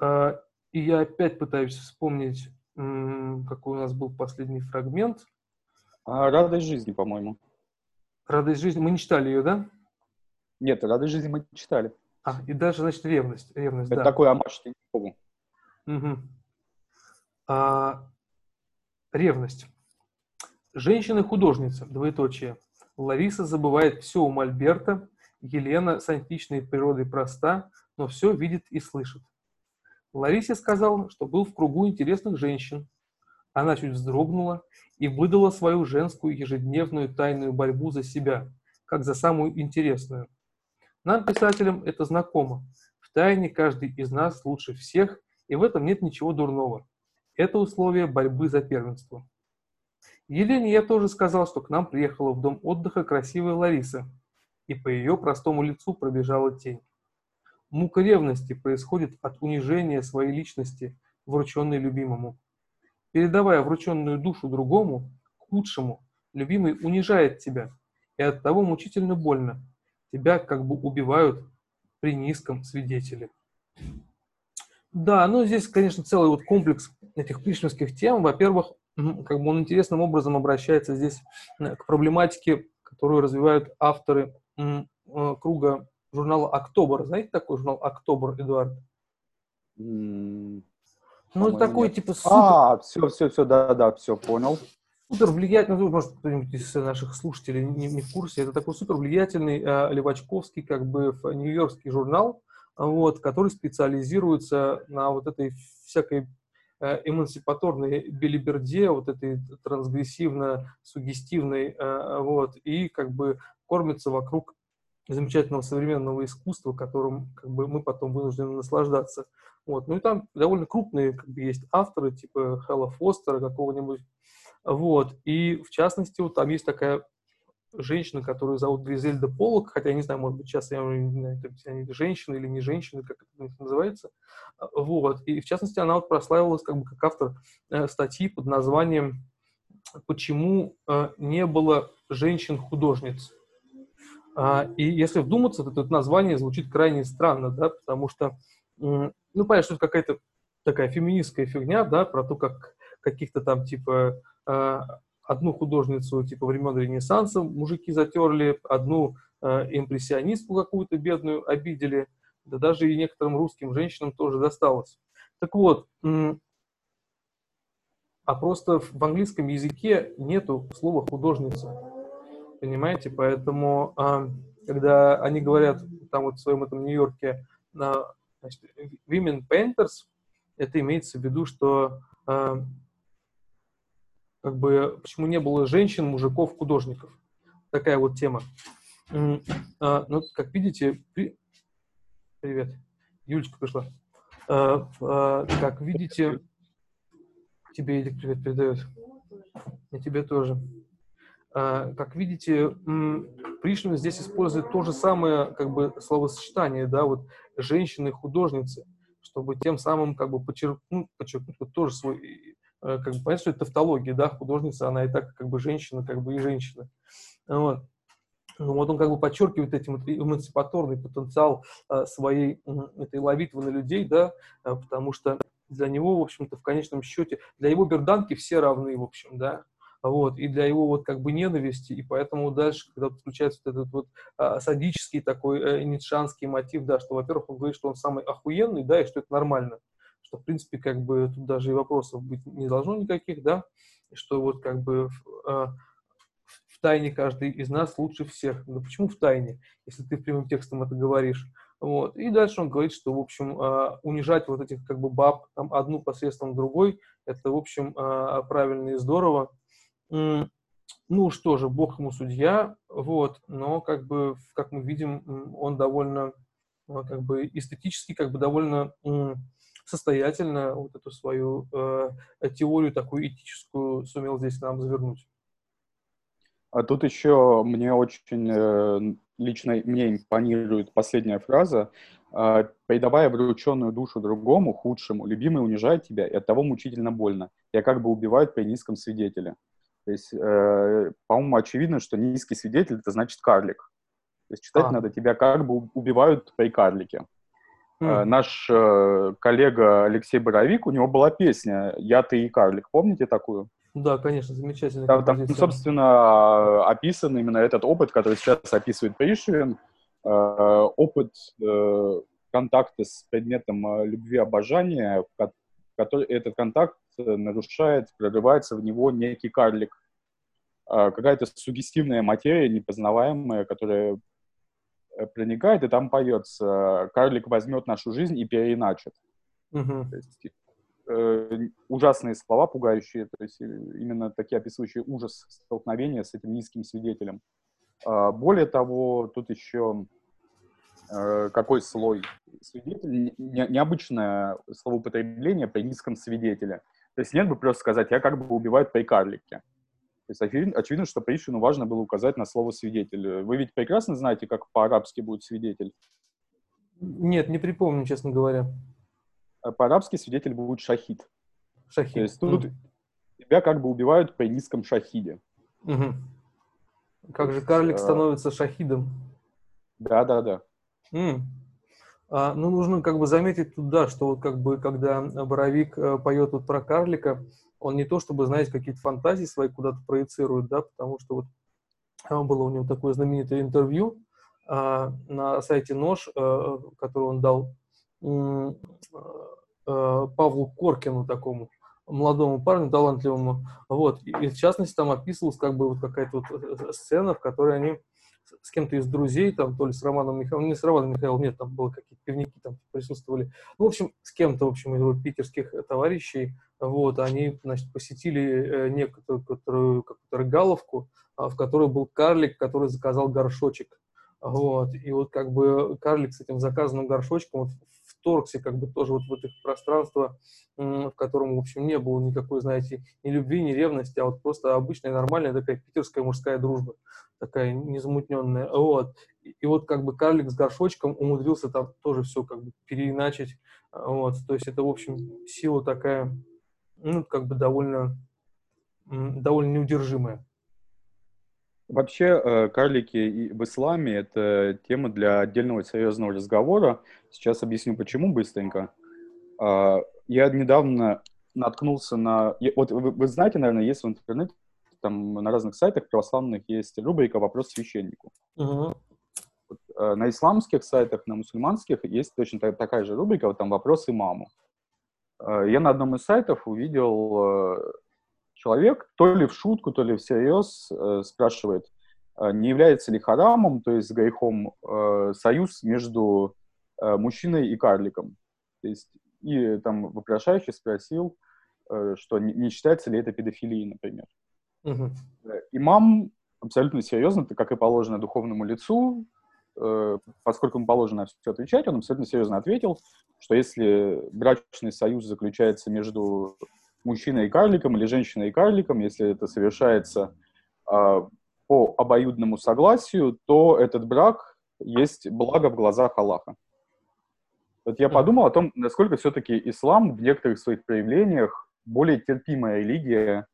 Э, и я опять пытаюсь вспомнить, какой у нас был последний фрагмент. А, «Радость жизни», по-моему. «Радость жизни». Мы не читали ее, да? Нет, «Радость жизни» мы читали. А, и даже, значит, ревность. ревность Это да. такой амаш Тинькову. Угу. А, ревность. Женщина-художница, двоеточие. Лариса забывает все у Мольберта, Елена с античной природой проста, но все видит и слышит. Ларисе сказал, что был в кругу интересных женщин. Она чуть вздрогнула и выдала свою женскую ежедневную тайную борьбу за себя, как за самую интересную. Нам, писателям, это знакомо. В тайне каждый из нас лучше всех, и в этом нет ничего дурного. Это условие борьбы за первенство. Елене я тоже сказал, что к нам приехала в дом отдыха красивая Лариса, и по ее простому лицу пробежала тень. Мука ревности происходит от унижения своей личности, врученной любимому. передавая врученную душу другому, худшему, любимый унижает тебя, и от того мучительно больно. Тебя как бы убивают при низком свидетеле. Да, ну здесь, конечно, целый вот комплекс этих пришвинских тем. Во-первых, как бы он интересным образом обращается здесь э, к проблематике, которую развивают авторы э, круга журнала «Октобр». Знаете такой журнал «Октобр», Эдуард? Mm, ну, такой нет. типа супер... А, все, все, все, да-да, все, понял. Супер влиятельный, ну, может, кто-нибудь из наших слушателей не, не в курсе, это такой супер влиятельный э, левачковский, как бы, нью-йоркский журнал, вот, который специализируется на вот этой всякой эмансипаторной билиберде, вот этой трансгрессивно-сугестивной, э, вот, и как бы кормится вокруг замечательного современного искусства, которым как бы, мы потом вынуждены наслаждаться. Вот. Ну и там довольно крупные как бы, есть авторы, типа Хэлла Фостера какого-нибудь. Вот. И в частности, вот там есть такая женщина, которую зовут Гризельда Полок, хотя я не знаю, может быть, сейчас я не знаю, они женщины или не женщины, как это называется. Вот. И в частности, она вот прославилась как бы как автор э, статьи под названием «Почему э, не было женщин-художниц?». А, и если вдуматься, то это название звучит крайне странно, да, потому что, ну, понятно, что это какая-то такая феминистская фигня, да, про то, как каких-то там, типа, а, одну художницу, типа, времен Ренессанса мужики затерли, одну а, импрессионистку какую-то бедную обидели, да даже и некоторым русским женщинам тоже досталось. Так вот, а просто в английском языке нету слова художница понимаете? Поэтому, а, когда они говорят там вот в своем этом Нью-Йорке, значит, women painters, это имеется в виду, что а, как бы почему не было женщин, мужиков, художников. Такая вот тема. А, ну, как видите, при... привет, Юлечка пришла. Как видите, тебе Эдик привет передает. И тебе тоже. А, как видите, Пришвин здесь использует то же самое как бы словосочетание, да, вот женщины-художницы, чтобы тем самым как бы подчеркнуть, подчеркнуть вот тоже свой, как бы понять, что это тавтология, да, художница, она и так как бы женщина, как бы и женщина. Вот. Ну, вот он как бы подчеркивает этим эмансипаторный потенциал а, своей этой ловитвы на людей, да, а, потому что для него, в общем-то, в конечном счете, для его берданки все равны, в общем, да, вот, и для его вот как бы ненависти, и поэтому дальше, когда включается вот этот вот а, садический такой э, ницшанский мотив, да, что, во-первых, он говорит, что он самый охуенный, да, и что это нормально, что, в принципе, как бы тут даже и вопросов быть не должно никаких, да, что вот как бы э, в тайне каждый из нас лучше всех. Да почему в тайне, если ты прямым текстом это говоришь? Вот. И дальше он говорит, что, в общем, э, унижать вот этих как бы баб, там, одну посредством другой, это, в общем, э, правильно и здорово. Ну что же, бог ему судья, вот, но как бы, как мы видим, он довольно, а, как бы эстетически, как бы довольно состоятельно вот эту свою э, теорию такую этическую сумел здесь нам завернуть. А тут еще мне очень э, лично мне импонирует последняя фраза. Э, «Передавая врученную душу другому, худшему, любимый унижает тебя, и от того мучительно больно. Я как бы убивают при низком свидетеле». То есть, э, по-моему, очевидно, что низкий свидетель — это значит карлик. То есть читать а. надо тебя как бы убивают при карлике. Mm. Наш э, коллега Алексей Боровик, у него была песня «Я, ты и карлик». Помните такую? Да, конечно, замечательно. Там, там, собственно, описан именно этот опыт, который сейчас описывает Пришвин. Э, опыт контакта с предметом любви обожания, который, этот контакт нарушает, прорывается в него некий карлик. Какая-то сугестивная материя, непознаваемая, которая проникает, и там поется «Карлик возьмет нашу жизнь и переиначит». Угу. То есть, э, ужасные слова, пугающие, то есть именно такие описывающие ужас столкновения с этим низким свидетелем. Э, более того, тут еще э, какой слой? Свидетель, не, необычное словоупотребление при низком свидетеле. То есть нет бы просто сказать, я как бы убиваю при карлике. То есть очевидно, очевидно, что Пришвину важно было указать на слово «свидетель». Вы ведь прекрасно знаете, как по-арабски будет «свидетель»? Нет, не припомню, честно говоря. А по-арабски свидетель будет «шахид». Шахид. То есть тут, mm. тебя как бы убивают при низком шахиде. Угу. Как же карлик А. становится шахидом? Да-да-да. М. А, ну, нужно как бы заметить тут, да, что вот как бы, когда Боровик э, поет вот про карлика, он не то чтобы, знаете, какие-то фантазии свои куда-то проецирует, да, потому что вот а, было у него такое знаменитое интервью а, на сайте Нож, э, которое он дал э, э, Павлу Коркину, такому молодому парню, талантливому, вот, и, и в частности там описывалась как бы вот какая-то вот э, сцена, в которой они с- кем-то из друзей, там, то ли с Романом Михайловым, не с Романом Михайловым, нет, там было какие-то пивники там присутствовали. Ну, в общем, с кем-то, в общем, из его питерских товарищей, вот, они, значит, посетили э, некоторую, которую, какую-то рыгаловку, а, в которой был карлик, который заказал горшочек. Вот, и вот как бы карлик с этим заказанным горшочком вот вторгся как бы тоже вот в это пространство, в котором, в общем, не было никакой, знаете, ни любви, ни ревности, а вот просто обычная, нормальная такая питерская мужская дружба, такая незамутненная. Вот. И, и вот как бы карлик с горшочком умудрился там тоже все как бы переиначить. Вот. То есть это, в общем, сила такая, ну, как бы довольно, довольно неудержимая. Вообще, э, карлики в исламе — это тема для отдельного серьезного разговора. Сейчас объясню, почему быстренько. А, Я недавно наткнулся на... Вот вы, вы знаете, наверное, есть в интернете, там на разных сайтах православных есть рубрика «Вопрос священнику». Мгм. Э, На исламских сайтах, на мусульманских есть точно та- такая же рубрика, вот там «Вопрос имаму». Э, Я на одном из сайтов увидел человек, то ли в шутку, то ли всерьез, э, спрашивает, э, не является ли харамом, то есть грехом, э, союз между э, мужчиной и карликом. То есть, и там вопрошающий спросил, э, что не, не считается ли это педофилией, например. Э, Имам абсолютно серьезно, как и положено духовному лицу, э, поскольку ему положено все отвечать, он абсолютно серьезно ответил, что если брачный союз заключается между мужчиной и карликом или женщиной и карликом, если это совершается а, по обоюдному согласию, то этот брак есть благо в глазах Аллаха. Вот я подумал о том, насколько все-таки ислам в некоторых своих проявлениях более терпимая религия,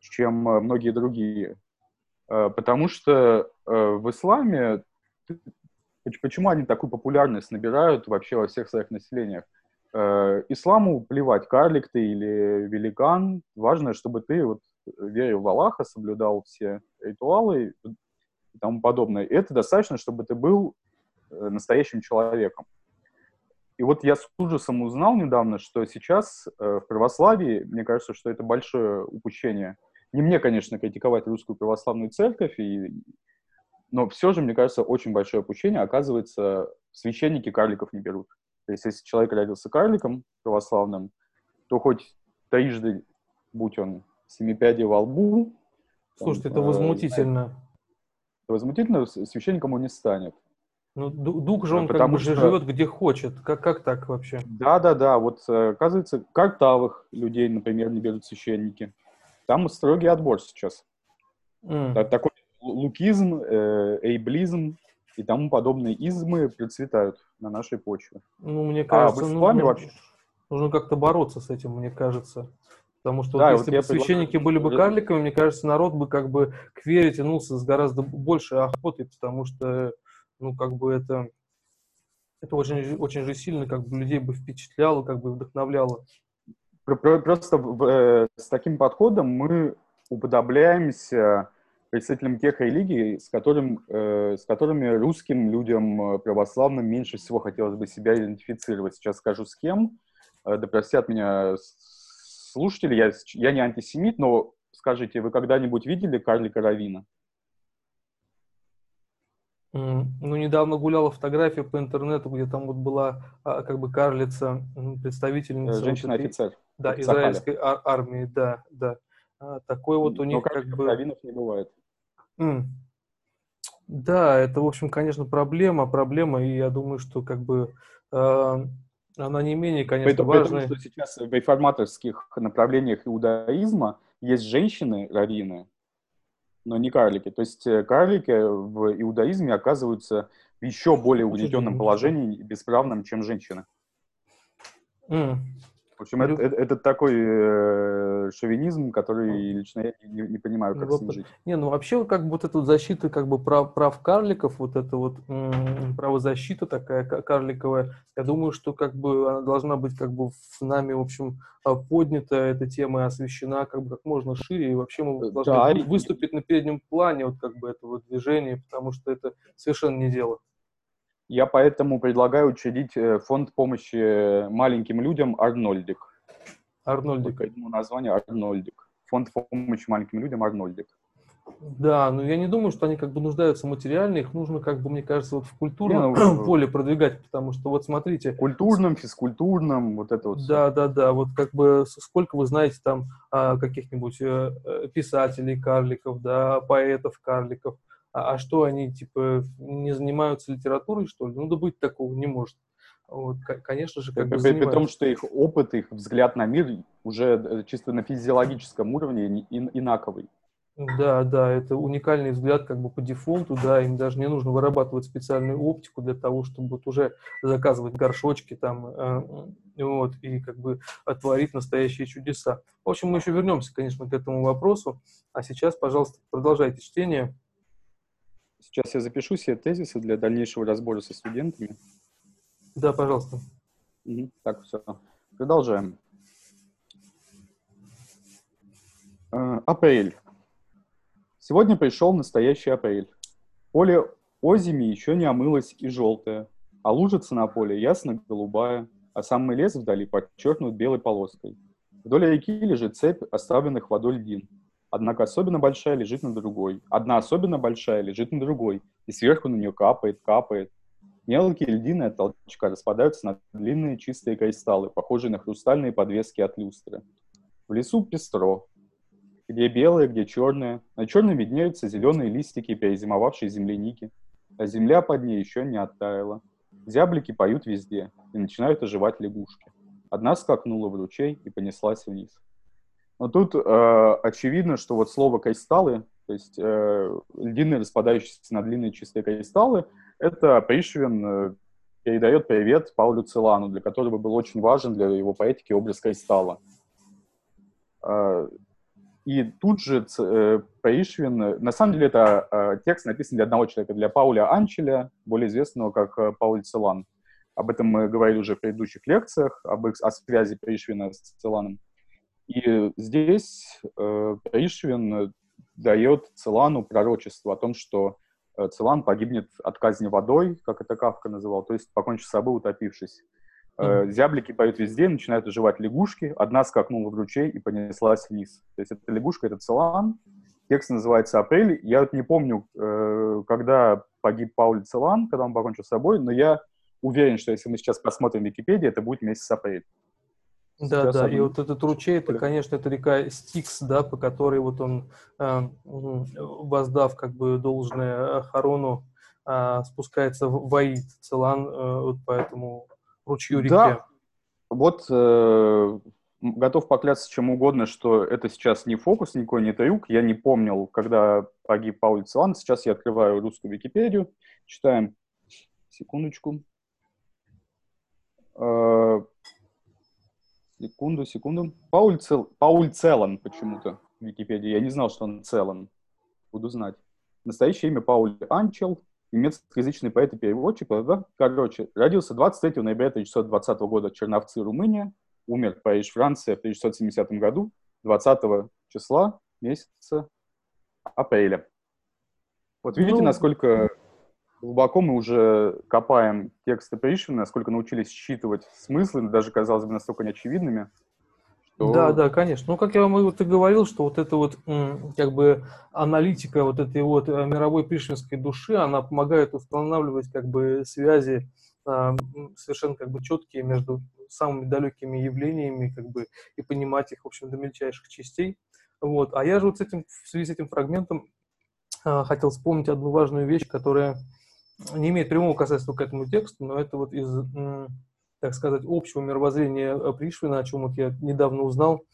чем э, многие другие. Э, Потому что э, в исламе почему они такую популярность набирают вообще во всех своих населениях? Э, Исламу плевать, карлик ты или великан. Важно, чтобы ты вот верил в Аллаха, соблюдал все ритуалы и тому подобное. И это достаточно, чтобы ты был э, настоящим человеком. И вот я с ужасом узнал недавно, что сейчас э, в православии, мне кажется, что это большое упущение. Не мне, конечно, критиковать русскую православную церковь, и... но все же, мне кажется, очень большое упущение. Оказывается, священники карликов не берут. То есть, если человек родился карликом православным, то хоть трижды, будь он семипядей во лбу, там, Слушайте, это э, возмутительно. возмутительно, с- священником он не станет. Ну, ду- дух же он как потому бы же что- живет где хочет. Как, как так вообще? Да, да, да. Вот э, оказывается, картавых людей, например, не берут священники. Там строгий отбор сейчас. Так- Такой лукизм, э, эйблизм и тому подобные измы процветают на нашей почве. Ну, мне А кажется, ну, исламе ну, вообще... нужно как-то бороться с этим, мне кажется. Потому что Да, вот вот если бы священники были бы карликами, мне кажется, народ бы как бы к вере тянулся с гораздо большей охотой, потому что, ну, как бы это, это очень, очень же сильно как бы людей бы впечатляло, как бы вдохновляло. Про- про- Просто э, с таким подходом мы уподобляемся представителям тех религий, с, которым, э, с которыми русским людям э, православным меньше всего хотелось бы себя идентифицировать. Сейчас скажу с кем. Э, Да простят меня слушатели, я, я не антисемит, но скажите, вы когда-нибудь видели карлика Равина? Ну, недавно гуляла фотография по интернету, где там вот была а, как бы карлица, Э, представительница вот этой- Женщина-офицер. да, израильской ар- армии, да, да. А, Такой вот у Но них как карликов бы... Равинов не бывает. М. Да, это, в общем, конечно, проблема, проблема, и я думаю, что как бы э, она не менее, конечно, Поэтому, потому важная. что сейчас в реформаторских направлениях иудаизма есть женщины-раввины, но не карлики. То есть э, карлики в иудаизме оказываются в еще более угнетенном положении и бесправном, чем женщины. М. В общем, это, это, это такой э, шовинизм, который лично я не, не понимаю, как ну, с ним жить. Не, ну вообще как бы вот эта вот защита как бы прав, прав карликов, вот эта вот м- правозащита такая карликовая, я думаю, что как бы она должна быть как бы с нами, в общем, а, поднята эта тема и освещена как бы как можно шире, и вообще мы должны да, выступить и... на переднем плане вот как бы этого движения, потому что это совершенно не дело. Я поэтому предлагаю учредить э, фонд помощи маленьким людям «Арнольдик». «Арнольдик». Ему название «Арнольдик». Фонд помощи маленьким людям «Арнольдик». Да, но я не думаю, что они как бы нуждаются материально, их нужно, как бы, мне кажется, вот в культурном не, ну, поле продвигать, потому что вот смотрите... Культурном, физкультурном, вот это вот. Да, да, да, вот как бы сколько вы знаете там а, каких-нибудь э, э, писателей карликов, да, поэтов карликов, а, а что они, типа, не занимаются литературой, что ли? Ну, да быть такого не может. Вот, конечно же, как бы При, при том, что их опыт, их взгляд на мир уже э, чисто на физиологическом уровне инаковый. Да, да, это уникальный взгляд как бы по дефолту, да, им даже не нужно вырабатывать специальную оптику для того, чтобы вот уже заказывать горшочки там, э, вот, и как бы творить настоящие чудеса. В общем, мы еще вернемся, конечно, к этому вопросу, а сейчас, пожалуйста, продолжайте чтение. Сейчас я запишу все тезисы для дальнейшего разбора со студентами. Да, пожалуйста. Угу. Так, все. Продолжаем. Э, апрель. Сегодня пришел настоящий апрель. Поле озими еще не омылось и желтое, а лужица на поле ясно-голубая, а самый лес вдали подчеркнут белой полоской. Вдоль реки лежит цепь оставленных водой льдин. Однако особенно большая лежит на другой. Одна особенно большая лежит на другой, и сверху на нее капает, капает. Мелкие льдины от толчка распадаются на длинные чистые кристаллы, похожие на хрустальные подвески от люстры. В лесу пестро. Где белое, где черное. На черном виднеются зеленые листики перезимовавшей земляники. А земля под ней еще не оттаяла. Зяблики поют везде, и начинают оживать лягушки. Одна скакнула в ручей и понеслась вниз. Но тут э, очевидно, что вот слово «кристаллы», то есть э, льдины, распадающиеся на длинные чистые кристаллы, это Пришвин э, передает привет Паулю Целану, для которого был очень важен для его поэтики образ кристалла. Э, и тут же э, Пришвин, на самом деле это э, текст написан для одного человека, для Пауля Анчеля, более известного как э, Пауль Целан. Об этом мы говорили уже в предыдущих лекциях, об их, о связи Пришвина с Целаном. И здесь э, Пришвин дает Целану пророчество о том, что э, Целан погибнет от казни водой, как это Кавка называл, то есть покончит с собой, утопившись. Э, зяблики поют везде, начинают оживать лягушки. Одна скакнула в ручей и понеслась вниз. То есть эта лягушка — это Целан. Текст называется «Апрель». Я вот не помню, э, когда погиб Пауль Целан, когда он покончил с собой, но я уверен, что если мы сейчас посмотрим Википедию, это будет месяц апрель. Да, Сейчас да, он... и вот этот ручей, это, конечно, это река Стикс, да, по которой вот он, э, воздав как бы должное Харону, э, спускается в Ваид, Целан, э, вот по этому ручью реке. Да, вот э, готов поклясться чем угодно, что это сейчас не фокус никакой, не трюк. Я не помнил, когда погиб Пауль Целан. Сейчас я открываю русскую Википедию, читаем, секундочку. Э, Секунду, секунду. Пауль, Цел... Пауль Целан почему-то в Википедии. Я не знал, что он Целан. Буду знать. Настоящее имя Пауль Анчел, немецкоязычный поэт и переводчик. Короче, родился 23 ноября 1920 года Черновцы, Румыния. Умер в Париж, Франция в 1970 году, 20 числа месяца апреля. Вот видите, ну... насколько глубоко мы уже копаем тексты Пришвина, насколько научились считывать смыслы, даже, казалось бы, настолько неочевидными. Что... Да, да, конечно. Ну, как я вам вот и говорил, что вот эта вот как бы аналитика вот этой вот э, мировой пришвинской души, она помогает устанавливать как бы связи а, совершенно как бы четкие между самыми далекими явлениями, как бы и понимать их, в общем, до мельчайших частей. Вот. А я же вот с этим, в связи с этим фрагментом а, хотел вспомнить одну важную вещь, которая не имеет прямого касательства к этому тексту, но это вот из, так сказать, общего мировоззрения э, Пришвина, о чем вот я недавно узнал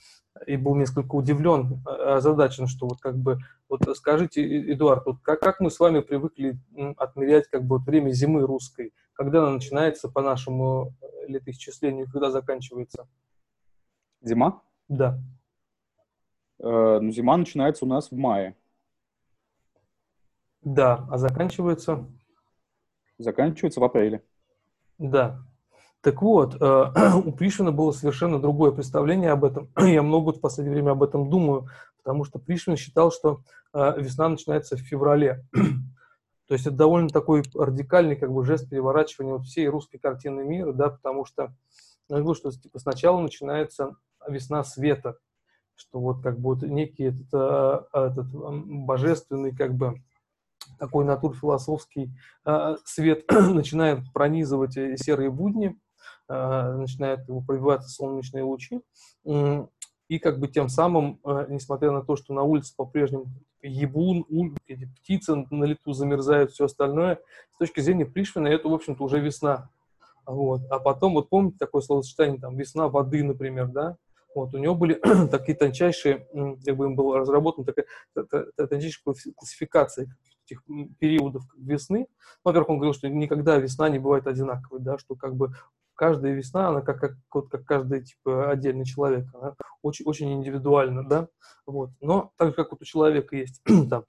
и был несколько удивлен, э, озадачен, что вот как бы, вот скажите, Эдуард, вот как, как мы с вами привыкли отмерять как бы вот время зимы русской, когда она начинается по нашему э, летоисчислению, когда заканчивается? Зима? Да. Э, ну, зима начинается у нас в мае. Да, а заканчивается? Заканчивается в апреле. Да. Так вот, э, у Пришвина было совершенно другое представление об этом. Я много в последнее время об этом думаю, потому что Пришвин считал, что э, весна начинается в феврале. То есть это довольно такой радикальный как бы жест переворачивания вот всей русской картины мира, да, потому что, ну, я говорю, что типа, сначала начинается весна света, что вот как бы вот некий этот, э, этот божественный как бы такой натурфилософский э, свет начинает пронизывать серые будни, э, начинает его пробиваться солнечные лучи, э, и как бы тем самым, э, несмотря на то, что на улице по-прежнему ебун, уль, эти птицы на лету замерзают, все остальное, с точки зрения Пришвина это, в общем-то, уже весна. Вот. А потом, вот помните такое словосочетание, там, весна воды, например, да? Вот, у него были такие тончайшие, как бы им была разработана такая тончайшая классификация этих периодов весны. Во-первых, он говорил, что никогда весна не бывает одинаковой, да, что как бы каждая весна, она как, как, вот, как каждый типа, отдельный человек, она очень, очень индивидуальна, да, вот. Но так же, как вот у человека есть там,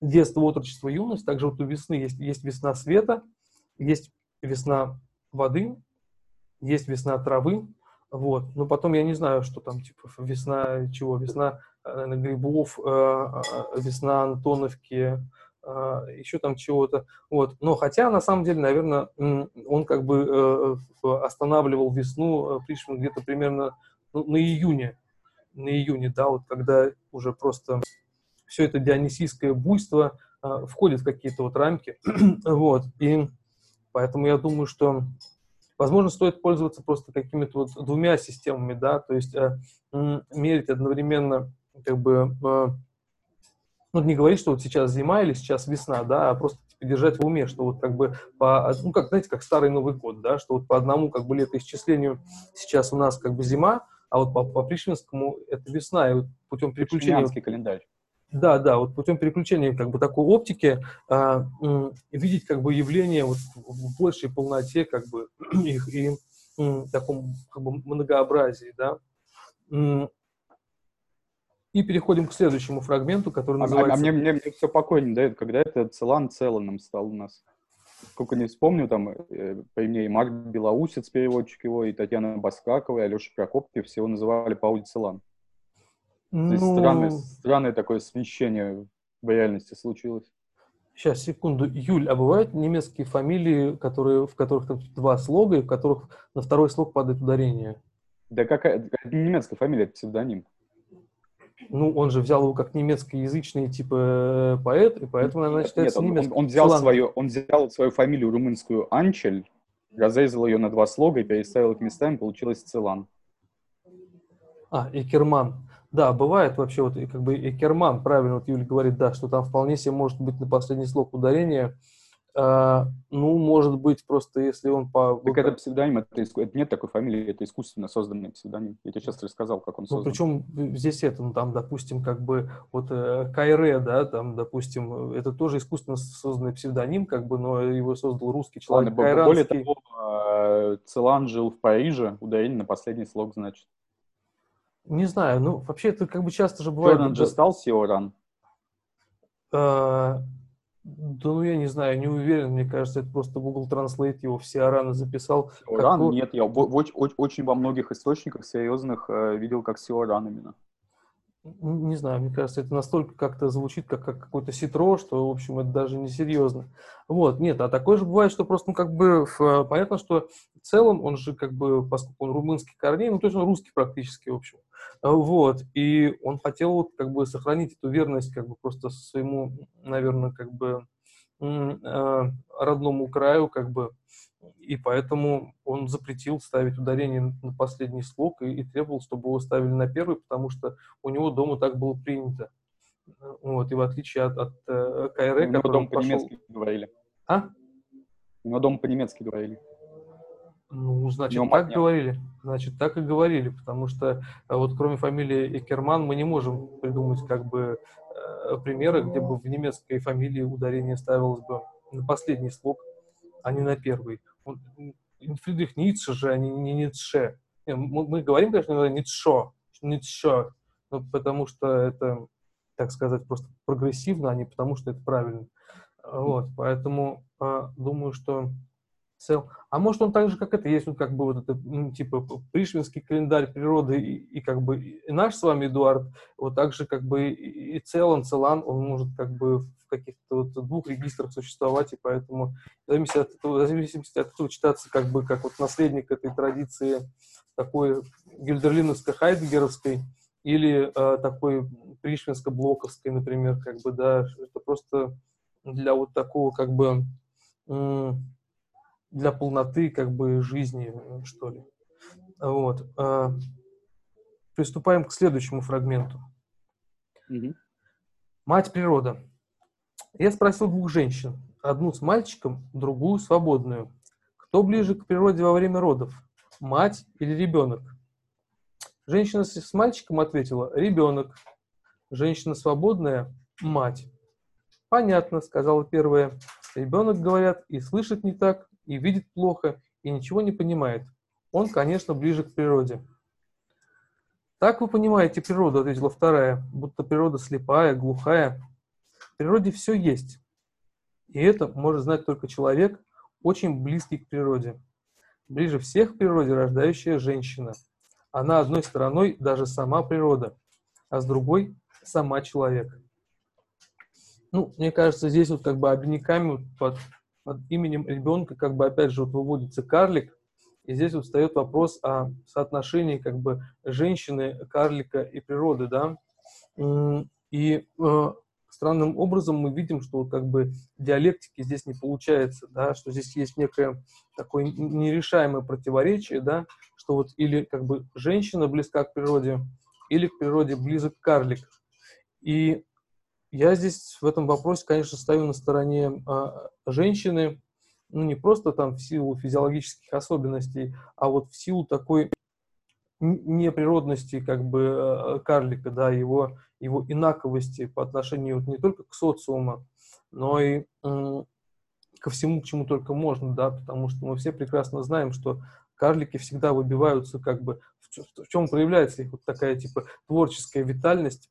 детство, отрочество, юность, также вот у весны есть, есть весна света, есть весна воды, есть весна травы, вот. Но потом я не знаю, что там, типа, весна чего, весна грибов, э, э, весна Антоновки, э, еще там чего-то. Вот. Но хотя, на самом деле, наверное, он как бы останавливал весну Пришвин где-то примерно ну, на июне. На июне, да, вот когда уже просто все это дионисийское буйство входит в какие-то вот рамки. вот. И поэтому я думаю, что Возможно, стоит пользоваться просто какими-то вот двумя системами, да, то есть э, мерить одновременно как бы, э, ну, не говорить, что вот сейчас зима или сейчас весна, да, а просто типа, держать в уме, что вот как бы по, ну, как, знаете, как старый Новый год, да, что вот по одному как бы летоисчислению сейчас у нас как бы зима, а вот по, по Пришвинскому это весна, и вот путем переключения... календарь. Да, да, вот путем переключения как бы такой оптики а, м, видеть как бы явление вот в большей полноте как бы их и м, таком как бы многообразии, да. И переходим к следующему фрагменту, который называется... А, а мне, мне, мне все покойнее дает, когда это Целан Целаном стал у нас. Сколько не вспомню, там э, при мне и Марк Белоусец, переводчик его, и Татьяна Баскакова, и Алеша Прокопьев, всего называли Паули Целан. Ну... Ну, странное, странное такое смещение в реальности случилось. Сейчас, секунду. Юль, а бывают немецкие фамилии, которые, в которых там два слога, и в которых на второй слог падает ударение? Да какая... немецкая фамилия, это псевдоним ну, он же взял его как немецкоязычный типа э, поэт, и поэтому, наверное, считается Нет, он, немецким. Он, он, взял свою, он взял свою фамилию румынскую Анчель, разрезал ее на два слога и переставил их местами, получилось Целан. А, Экерман. Да, бывает вообще, вот как бы Экерман, правильно, вот Юля говорит, да, что там вполне себе может быть на последний слог ударения, а, ну, может быть, просто если он по... Так это псевдоним, это, это нет такой фамилии, это искусственно созданный псевдоним. Я тебе сейчас рассказал, как он ну, создан. Ну, причем здесь это, ну, там, допустим, как бы, вот э, Кайре, да, там, допустим, это тоже искусственно созданный псевдоним, как бы, но его создал русский человек, Ладно, Кайранский. Более того, э, Целан жил в Париже, ударение на последний слог, значит. Не знаю, ну, вообще это как бы часто же бывает... Фернанд же стал Сиоран. Да, ну я не знаю, не уверен. Мне кажется, это просто Google Translate его все Араны записал. Сиоран? Как... Нет, я в, в, в, очень во многих источниках серьезных э, видел как Сиоран именно. Не знаю, мне кажется, это настолько как-то звучит, как, как какой-то ситро, что, в общем, это даже не серьезно. Вот, нет, а такое же бывает, что просто, ну, как бы, в, понятно, что в целом он же, как бы, поскольку он румынский корней, ну, то есть он русский практически, в общем. Вот, и он хотел, как бы, сохранить эту верность, как бы, просто своему, наверное, как бы, э, родному краю, как бы, и поэтому он запретил ставить ударение на последний слог и, и требовал, чтобы его ставили на первый, потому что у него дома так было принято. Вот, и в отличие от, от э, Кайре, у него дома по-немецки пошел... говорили. А? У него дома по-немецки говорили. Ну, значит, так нет. говорили. Значит, так и говорили, потому что э, вот кроме фамилии Экерман мы не можем придумать как бы э, примеры, где бы в немецкой фамилии ударение ставилось бы на последний слог, а не на первый. Фридрих Ницше же, а не, не Ницше. Мы, говорим, конечно, Ницшо, Ницшо, ну, потому что это, так сказать, просто прогрессивно, а не потому что это правильно. Вот, поэтому э, думаю, что цел. А может он так же, как это, есть вот как бы вот это, ну, типа, Пришвинский календарь природы и, и как бы и наш с вами Эдуард, вот так же как бы и, и Целан, Целан, он может как бы в каких-то вот двух регистрах существовать, и поэтому в зависимости от этого, от этого читаться как бы как вот наследник этой традиции такой гильдерлиновско-хайдгеровской или э, такой пришвинско-блоковской, например, как бы, да, это просто для вот такого как бы для полноты как бы жизни, что ли. Вот. А, приступаем к следующему фрагменту. Угу. Мать природа. Я спросил двух женщин, одну с мальчиком, другую свободную. Кто ближе к природе во время родов, мать или ребенок? Женщина с мальчиком ответила «ребенок». Женщина свободная – мать. «Понятно», — сказала первая. «Ребенок, говорят, и слышит не так, и видит плохо, и ничего не понимает. Он, конечно, ближе к природе. Так вы понимаете природу, ответила вторая, будто природа слепая, глухая. В природе все есть. И это может знать только человек, очень близкий к природе. Ближе всех к природе рождающая женщина. Она одной стороной даже сама природа, а с другой – сама человек. Ну, мне кажется, здесь вот как бы обиняками под под именем ребенка как бы опять же вот выводится карлик, и здесь вот встает вопрос о соотношении как бы женщины, карлика и природы, да. И э, странным образом мы видим, что как бы диалектики здесь не получается, да, что здесь есть некое такое нерешаемое противоречие, да, что вот или как бы женщина близка к природе, или к природе близок карлик. И я здесь в этом вопросе, конечно, стою на стороне а, женщины, ну, не просто там в силу физиологических особенностей, а вот в силу такой неприродности как бы а, карлика, да, его, его инаковости по отношению не только к социуму, но и ко всему, к чему только можно, да, потому что мы все прекрасно знаем, что карлики всегда выбиваются как бы, в, в чем проявляется их вот такая типа творческая витальность,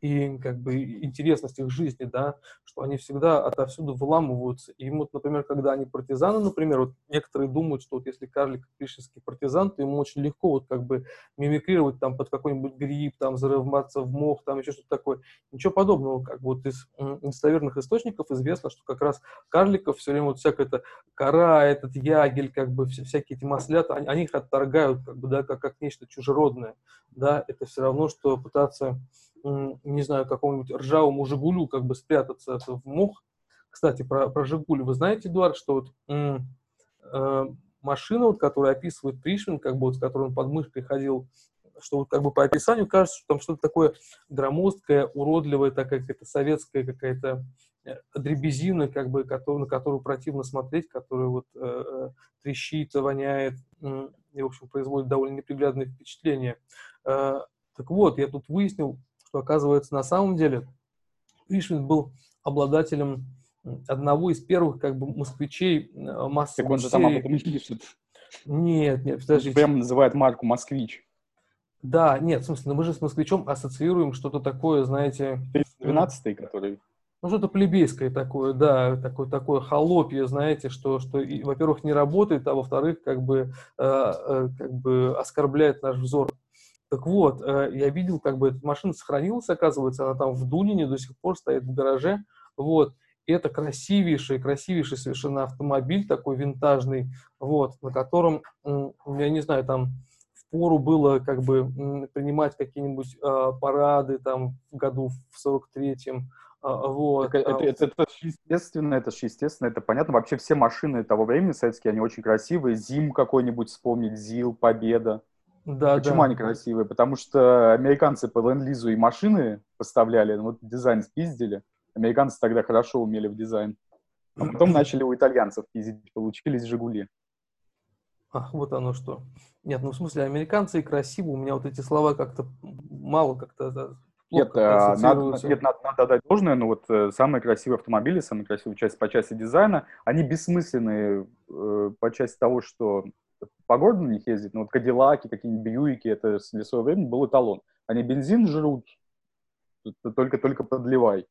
и как бы интересность их жизни, да, что они всегда отовсюду выламываются. И вот, например, когда они партизаны, например, вот некоторые думают, что вот если карлик пришельский партизан, то ему очень легко вот как бы мимикрировать там под какой-нибудь гриб, там зарываться в мох, там еще что-то такое. Ничего подобного, как вот из достоверных источников известно, что как раз карликов все время вот всякая эта кора, этот ягель, как бы всякие эти маслята, они, они их отторгают, как бы, да, как, как нечто чужеродное, да, это все равно, что пытаться не знаю, какому-нибудь ржавому «Жигулю» как бы спрятаться в мох. Кстати, про, про «Жигуль» вы знаете, Эдуард, что вот э, машина, вот, которую описывает Пришвин, как бы вот, с которой он под мышкой ходил, что вот как бы по описанию кажется, что там что-то такое громоздкое, уродливое, такая какая-то советская какая-то э, дребезина, как бы, который, на которую противно смотреть, которая вот э, э трещит, воняет э, и, в общем, производит довольно неприглядное впечатление. Э, так вот, я тут выяснил, что, оказывается, на самом деле Пришвин был обладателем одного из первых как бы москвичей э, массовой Так он же там об этом пишет. Нет, нет, подождите. Прямо называет марку «Москвич». Да, нет, в смысле, мы же с москвичом ассоциируем что-то такое, знаете... 12 который... Ну, что-то плебейское такое, да, такое, такое холопье, знаете, что, что во-первых, не работает, а во-вторых, как бы, э, э, как бы оскорбляет наш взор. Так вот, э, я видел, как бы эта машина сохранилась, оказывается, она там в Дунине до сих пор стоит в гараже. Вот. И это красивейший, красивейший совершенно автомобиль, такой винтажный, вот, на котором, я не знаю, там в пору было как бы принимать какие-нибудь э, парады там в году в 43-м, а, вот. Это, это, это, это естественно, это же естественно, это понятно. Вообще все машины того времени советские, они очень красивые. Зим какой-нибудь вспомнить, ЗИЛ, Победа. Да, Почему да. они красивые? Потому что американцы по ленд-лизу и машины поставляли, ну, вот дизайн спиздили. Американцы тогда хорошо умели в дизайн. А потом начали у итальянцев ездить, получились «Жигули». Ах, вот оно что. Нет, ну в смысле, американцы и красиво, у меня вот эти слова как-то мало как-то да, нет, а, надо, нет, надо, надо дать должное, но вот э, самые красивые автомобили, самая красивая часть по части дизайна, они бессмысленные э, по части того, что по городу на них ездить, но вот Кадиллаки, какие-нибудь Бьюики, это для своего времени был эталон. Они бензин жрут, только-только подливай.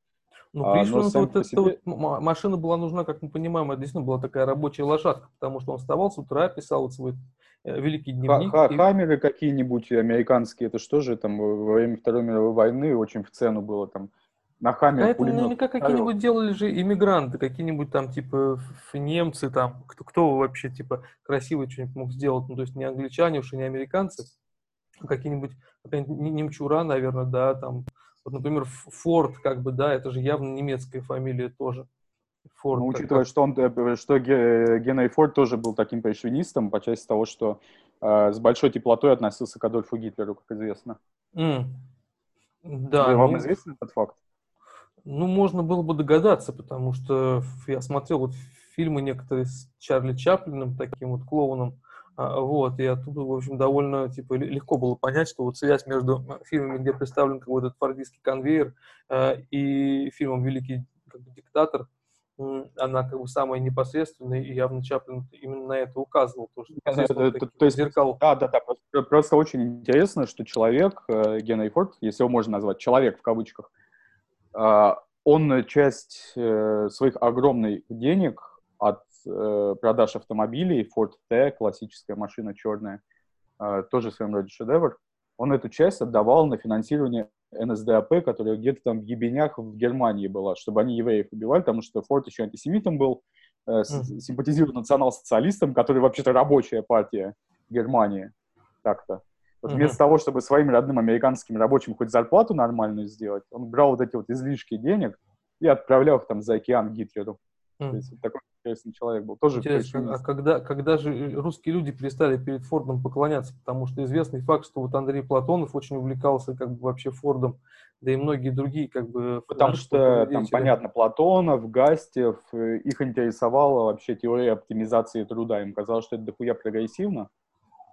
Ну, а, Пришвин, вот эта себе... вот машина была нужна, как мы понимаем, это действительно была такая рабочая лошадка, потому что он вставал с утра, писал вот свой э, великий дневник. И... Хаммеры какие-нибудь американские, это что же там во время Второй мировой войны очень в цену было там на Хаммер а это наверняка какие-нибудь делали же иммигранты, какие-нибудь там, типа, немцы там, кто, кто вообще, типа, красиво что-нибудь мог сделать, ну, то есть не англичане уж и не американцы, а какие-нибудь, немчура, наверное, да, там, вот, например, Форд, как бы, да, это же явно немецкая фамилия тоже. Форд, ну, учитывая, как... что, он, э, что Генри Форд тоже был таким пришвинистом по части того, что э, с большой теплотой относился к Адольфу Гитлеру, как известно. Mm. Да. Вам ну... известен этот факт? Ну, можно было бы догадаться, потому что я смотрел вот фильмы некоторые с Чарли Чаплином, таким вот клоуном, а, вот, и оттуда, в общем, довольно, типа, легко было понять, что вот связь между фильмами, где представлен какой-то этот фордистский конвейер, а, и фильмом «Великий как бы, диктатор», она как бы самая непосредственная, и явно Чаплин именно на это указывал. То, что это, то есть, зеркал. Да, да, да. Просто, просто очень интересно, что человек, э, Генри Форд, если его можно назвать человек в кавычках, а, он часть э, своих огромных денег от э, продаж автомобилей, Ford T, классическая машина черная, а, тоже в своем роде шедевр, он эту часть отдавал на финансирование НСДАП, которая где-то там в ебенях в Германии была, чтобы они евреев убивали, потому что Форд еще антисемитом был, э, симпатизирует национал-социалистам, который вообще-то рабочая партия Германии, так-то. Вот вместо mm-hmm. того, чтобы своим родным американским рабочим хоть зарплату нормальную сделать, он брал вот эти вот излишки денег и отправлял их там за океан Гитлеру. Mm. То есть такой интересный человек был. Тоже Интересно, а когда, когда же русские люди перестали перед Фордом поклоняться? Потому что известный факт, что вот Андрей Платонов очень увлекался как бы вообще Фордом, да и многие другие как бы... Потому что там, понятно, Платонов, Гастев, э, их интересовала вообще теория оптимизации труда. Им казалось, что это дохуя прогрессивно.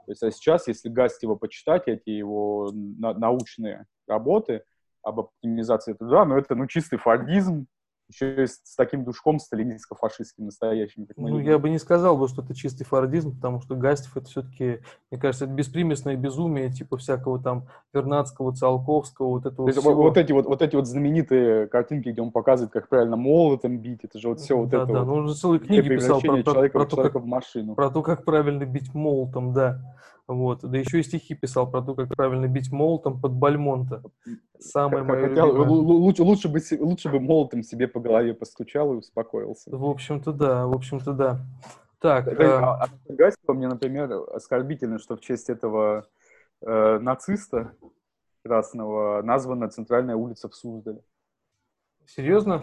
То есть, а сейчас, если Гастева почитать, эти его на научные работы об оптимизации труда, ну, это, ну, чистый фордизм, еще и с, с таким душком сталинистско-фашистским настоящим. Как ну, я бы не сказал, бы, что это чистый фордизм, потому что Гастев это все-таки, мне кажется, это беспримесное безумие, типа всякого там Вернадского, Циолковского, вот этого всего. Вот, эти вот, вот эти вот знаменитые картинки, где он показывает, как правильно молотом бить, это же вот все вот да, это Да, вот. ну он же целые книги писал про, про, про, то, как, в машину. про то, как правильно бить молотом, да. Вот. Да еще и стихи писал про то, как правильно бить молотом под Бальмонта. Самое мое хотел, лучше, лучше, бы, лучше бы молотом себе по голове постучал и успокоился. В общем-то, да. В общем-то, да. Так. А, а, а Гастева мне, например, оскорбительно, что в честь этого э, нациста красного названа центральная улица в Суздале. Серьезно?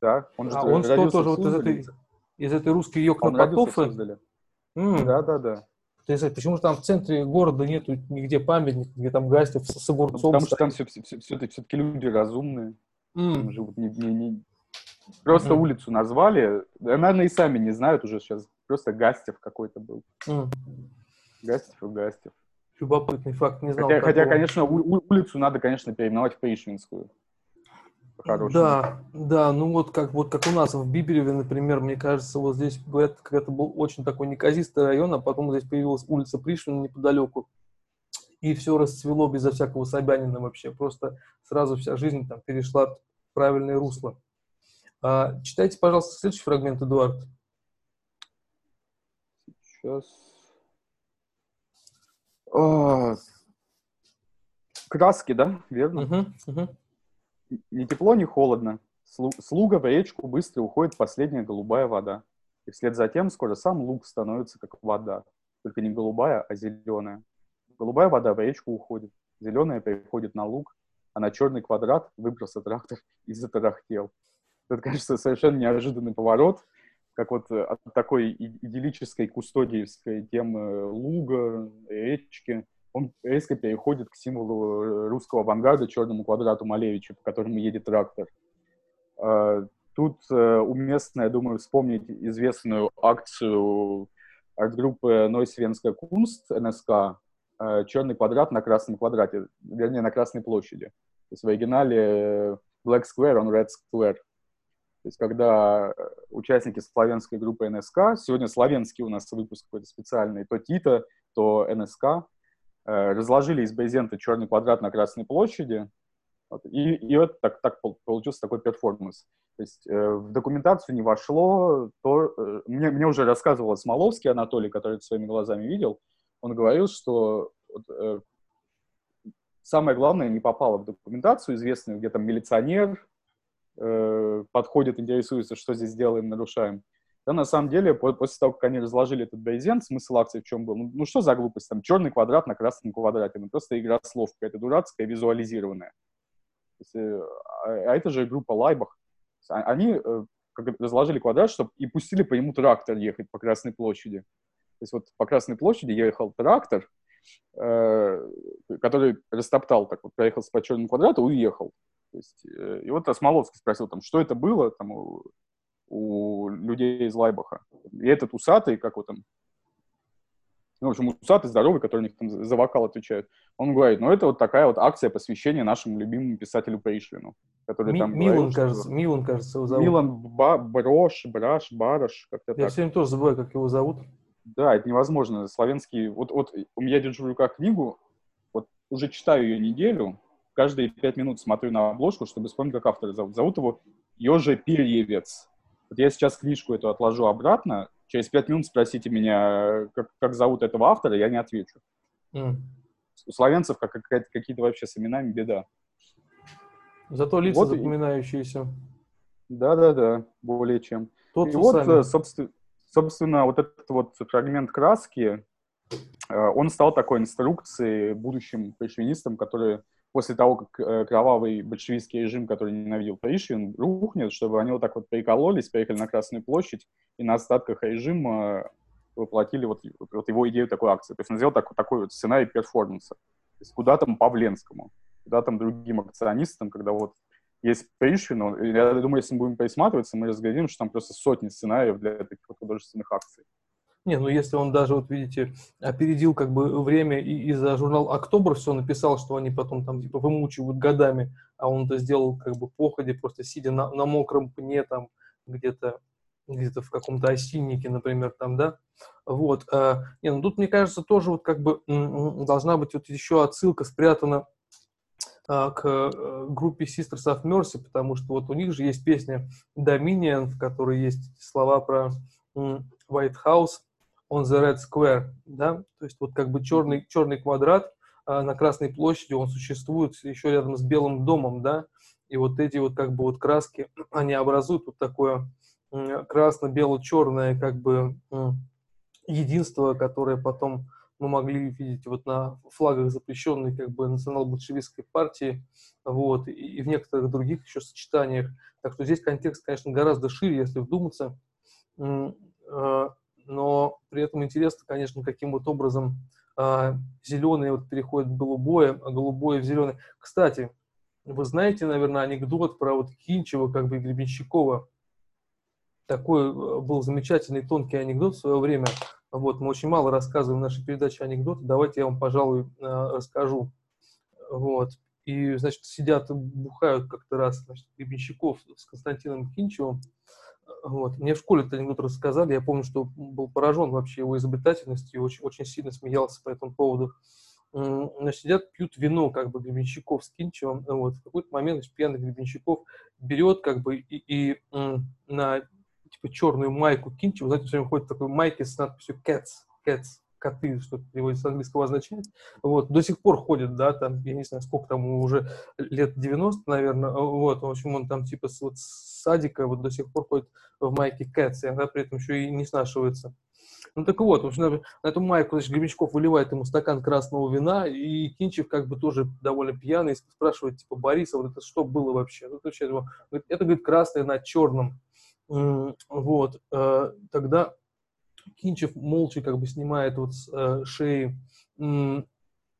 Да. Он же а он что, тоже вот из этой, из этой русской Йокна-Потофы? Да, знаешь, почему же там в центре города нету нигде памятника, где там Гастев с огурцом? Ну, потому что там все, все, все, все, все-таки люди разумные. Mm. живут не, не, не... Просто mm. улицу назвали. Наверное, и сами не знают уже сейчас. Просто Гастев какой-то был. Mm. Гастев и Гастев. Любопытный факт, не знал. Хотя, хотя конечно, у, улицу надо, конечно, переименовать в Пришвинскую хорошему. Да, да, ну вот как, вот как у нас в Бибереве, например, мне кажется, вот здесь это, это был очень такой неказистый район, а потом здесь появилась улица Пришвина неподалеку, и все расцвело безо всякого Собянина вообще, просто сразу вся жизнь там перешла в правильное русло. А, читайте, пожалуйста, следующий фрагмент, Эдуард. Сейчас. А, краски, да, верно? Угу, угу. Ни тепло, ни холодно. Слуга в речку быстро уходит последняя голубая вода. И вслед за тем скоро сам луг становится как вода. Только не голубая, а зеленая. Голубая вода в речку уходит. Зеленая переходит на луг, а на черный квадрат выбрался трактор и затарахтел. Это, конечно, совершенно неожиданный поворот, как вот э, от такой идиллической кустодиевской темы луга, речки, он резко переходит к символу э, русского авангарда, черному квадрату Малевича, по которому едет трактор. А, тут э, уместно, я думаю, вспомнить известную акцию арт-группы Нойсвенская Кунст, НСК, э, «Черный квадрат на красном квадрате», вернее, на Красной площади. То есть в оригинале Black Square on Red Square. То есть, когда э, участники славянской группы НСК, сегодня славянский у нас выпуск какой-то специальный, то Тита, то НСК, э, разложили из брезента черный квадрат на Красной площади, вот, и, и вот так, так получился такой перформанс. То есть э, в документацию не вошло, то э, мне, мне уже рассказывал Смоловский Анатолий, который это своими глазами видел, он говорил, что вот, э, самое главное не попало в документацию, известную, где там милиционер э, подходит, интересуется, что здесь делаем, нарушаем. Да, на самом деле, после того, как они разложили этот брезент, смысл акции в чем был? Ну, ну что за глупость? Там черный квадрат на красном квадрате. Ну, просто игра слов какая-то дурацкая, визуализированная. Есть, э, а, а это же группа Лайбах. Они э, как разложили квадрат, чтобы и пустили по нему трактор ехать по Красной площади. То есть вот по Красной площади ехал трактор, э, который растоптал, так вот, проехал по черному квадрату и уехал. То есть, э, и вот Осмоловский спросил, там, что это было там, у, людей из Лайбаха. И этот усатый, как вот там, ну, в общем, усатый, здоровый, который у них там за вокал отвечает, он говорит, ну, это вот такая вот акция посвящения нашему любимому писателю Пришвину. Который Ми- там Милан, говорил, кажется, что... Милан, кажется, его зовут. Милан Ба- Брош, Браш, Бараш, как-то Я так. все время тоже забываю, как его зовут. Да, это невозможно. Славянский... Вот, вот у меня держу в руках книгу, вот уже читаю ее неделю, каждые пять минут смотрю на обложку, чтобы вспомнить, как автора зовут. Зовут его Ёжа Перьевец. Вот я сейчас книжку эту отложу обратно, через пять минут спросите меня, как, как зовут этого автора, я не отвечу. Mm. У славянцев как, как, какие-то вообще с именами беда. Зато лица вот запоминающиеся. Да-да-да, более чем. Тот и вот, сами. собственно, собственно, вот этот вот фрагмент краски, э, он стал такой инструкцией будущим пришвинистам, которые после того, как э, кровавый большевистский режим, который ненавидел Пришвин, рухнет, чтобы они вот так вот прикололись, поехали на Красную площадь и на остатках режима воплотили вот, вот его идею такой акции. То есть он сделал так, такой вот сценарий перформанса. То есть куда там Павленскому, куда там другим акционистам, когда вот есть Пришвин, я думаю, если мы будем присматриваться, мы разглядим, что там просто сотни сценариев для таких вот художественных акций. Не, ну если он даже, вот видите, опередил как бы время и, и за журнал «Октобр» все написал, что они потом там типа вымучивают годами, а он это сделал как бы походе, просто сидя на, на мокром пне там где-то где-то в каком-то осиннике, например, там, да, вот. А, не, ну тут, мне кажется, тоже вот как бы должна быть вот еще отсылка спрятана а, к э, группе Sisters of Mercy, потому что вот у них же есть песня Dominion, в которой есть слова про White House, on the red square, да, то есть вот как бы черный, черный квадрат а, на Красной площади, он существует еще рядом с Белым домом, да, и вот эти вот как бы вот краски, они образуют вот такое красно-бело-черное как бы единство, которое потом мы могли видеть вот на флагах запрещенной как бы национал-большевистской партии, вот, и, и в некоторых других еще сочетаниях. Так что здесь контекст, конечно, гораздо шире, если вдуматься. А, но при этом интересно, конечно, каким вот образом а, зеленый вот переходит в голубое, а голубое в зеленый. Кстати, вы знаете, наверное, анекдот про вот Кинчева, как бы Гребенщикова. Такой э, был замечательный тонкий анекдот в свое время. Вот, мы очень мало рассказываем в нашей передаче анекдоты. Давайте я вам, пожалуй, а, расскажу. Вот. И, значит, сидят, бухают как-то раз, значит, Гребенщиков с Константином Кинчевым. Вот. Мне в школе этот анекдот рассказали, я помню, что был поражен вообще его изобретательностью, очень, очень сильно смеялся по этому поводу. Значит, сидят, пьют вино, как бы, Гребенщиков с Кинчевым, вот. В какой-то момент, значит, пьяный Гребенщиков берет, как бы, и, и на, типа, черную майку Кинчева, знаете, все время ходит в такой майке с надписью Cats, Cats, коты, что переводится с английского означает, вот, до сих пор ходит, да, там, я не знаю, сколько там, уже лет 90, наверное, вот, в общем, он там, типа, с, вот, с садика вот до сих пор ходит в майке Cats, и она при этом еще и не снашивается. Ну так вот, в общем, на, эту майку, значит, Гребенщиков выливает ему стакан красного вина, и Кинчев как бы тоже довольно пьяный, спрашивает, типа, Бориса, вот это что было вообще? Ну, отвечает ему, это, говорит, красное на черном. Вот, э, тогда Кинчев молча как бы снимает вот с э, шеи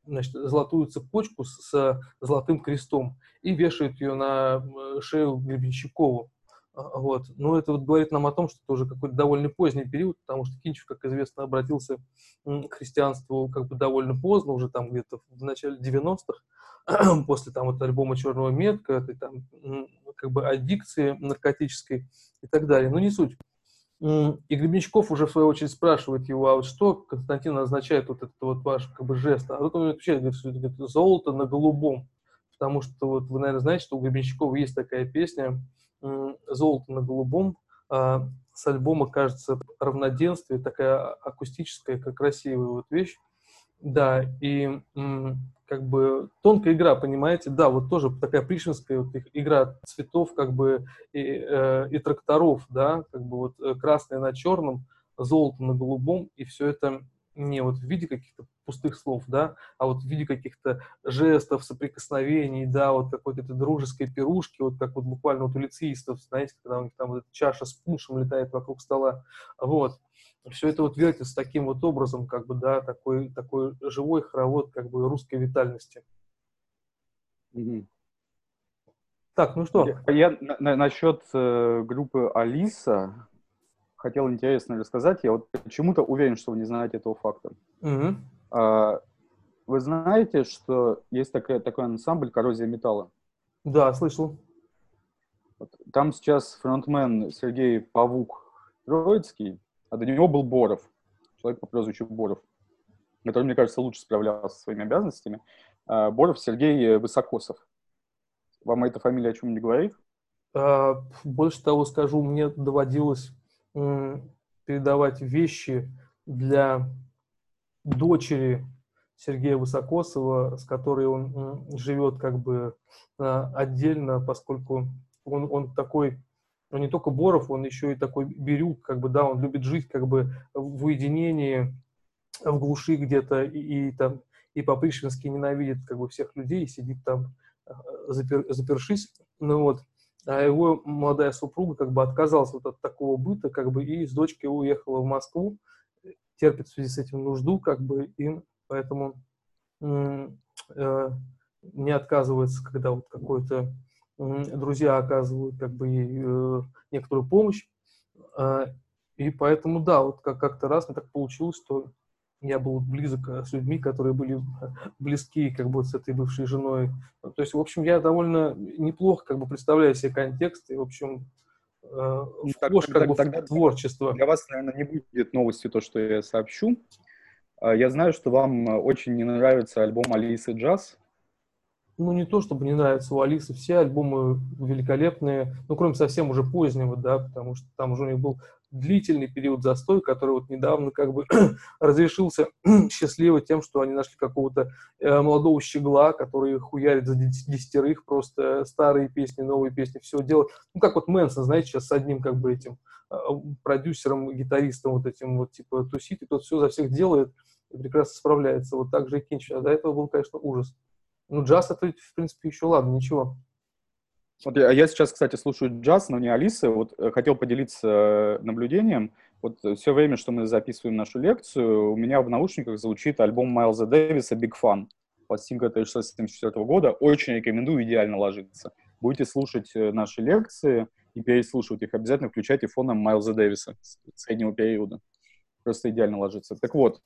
значит, золотую цепочку с, с золотым крестом и вешает ее на шею Гребенщикову. А, вот. Но это вот говорит нам о том, что это уже какой-то довольно поздний период, потому что Кинчев, как известно, обратился к христианству как бы довольно поздно, уже там где-то в начале 90-х, после там вот альбома «Черного метка», этой там как бы аддикции наркотической и так далее. Но не суть. И Гребенщиков уже в свою очередь спрашивает его, а вот что, Константин, означает вот этот вот ваш как бы жест? А вот он отвечает, говорит, золото на голубом. Потому что вот вы, наверное, знаете, что у Гребенщикова есть такая песня «Золото на голубом», а с альбома, кажется, «Равноденствие», такая акустическая, как красивая вот вещь. Да, и как бы тонкая игра, понимаете, да, вот тоже такая пришвинская вот игра цветов, как бы и, э, и тракторов, да, как бы вот э, красное на черном, золото на голубом, и все это не вот в виде каких-то пустых слов, да, а вот в виде каких-то жестов, соприкосновений, да, вот какой-то дружеской пирушки, вот как вот буквально вот у лицеистов, знаете, когда у них там вот эта чаша с пуншем летает вокруг стола, вот. Все это вот вертится с таким вот образом, как бы, да, такой, такой живой хоровод, как бы, русской витальности. Угу. Так, ну что? Я, я на, на, насчет э, группы Алиса хотел интересно рассказать. Я вот почему-то уверен, что вы не знаете этого факта. Угу. А, вы знаете, что есть такая, такой ансамбль «Коррозия металла»? Да, слышал. Вот. Там сейчас фронтмен Сергей Павук Троицкий, а до него был Боров, человек по прозвищу Боров, который, мне кажется, лучше справлялся со своими обязанностями. А, Боров Сергей Высокосов. Вам эта фамилия о чем не говорит? А, больше того скажу, мне доводилось передавать вещи для дочери Сергея Высокосова, с которой он живет как бы а, отдельно, поскольку он, он такой, он не только Боров, он еще и такой Бирюк, как бы, да, он любит жить как бы в уединении, в глуши где-то, и, и там, и по-пришвински ненавидит как бы всех людей, сидит там, а, запер, запершись, ну вот, а его молодая супруга как бы отказалась вот от такого быта, как бы, и с дочкой уехала в Москву, терпит в связи с этим нужду, как бы, и поэтому э, не отказывается, когда вот какой-то э, друзья оказывают как бы э, некоторую помощь. Э, и поэтому, да, вот как- как-то раз мне так получилось, что я был близок э, с людьми, которые были близки как бы с этой бывшей женой. То есть, в общем, я довольно неплохо как бы представляю себе контекст и, в общем, э, ну, вхож как бы тогда, в творчество. Для вас, наверное, не будет новостью то, что я сообщу. А, я знаю, что вам очень не нравится альбом Алисы Джаз. Ну, не то, чтобы не нравится у Алисы, все альбомы великолепные, ну, кроме совсем уже позднего, да, потому что там уже у них был длительный период застой, который вот недавно как бы разрешился счастливо тем, что они нашли какого-то э, молодого щегла, который хуярит за десятерых просто старые песни, новые песни, все делает. Ну, как вот Мэнсон, знаете, сейчас с одним как бы этим э, продюсером, гитаристом вот этим вот типа тусит, и тот все за всех делает и прекрасно справляется. Вот так же и Кинч. А до этого был, конечно, ужас. Ну, джаз это, в принципе, еще ладно, ничего. Вот я, я сейчас, кстати, слушаю джаз, но не Алисы. Вот э, хотел поделиться э, наблюдением. Вот все время, что мы записываем нашу лекцию, у меня в наушниках звучит альбом Майлза Дэвиса «Big Fun». Пластинка 1974 года. Очень рекомендую, идеально ложиться. Будете слушать э, наши лекции и переслушивать их, обязательно включайте фоном Майлза Дэвиса среднего периода. Просто идеально ложится. Так вот,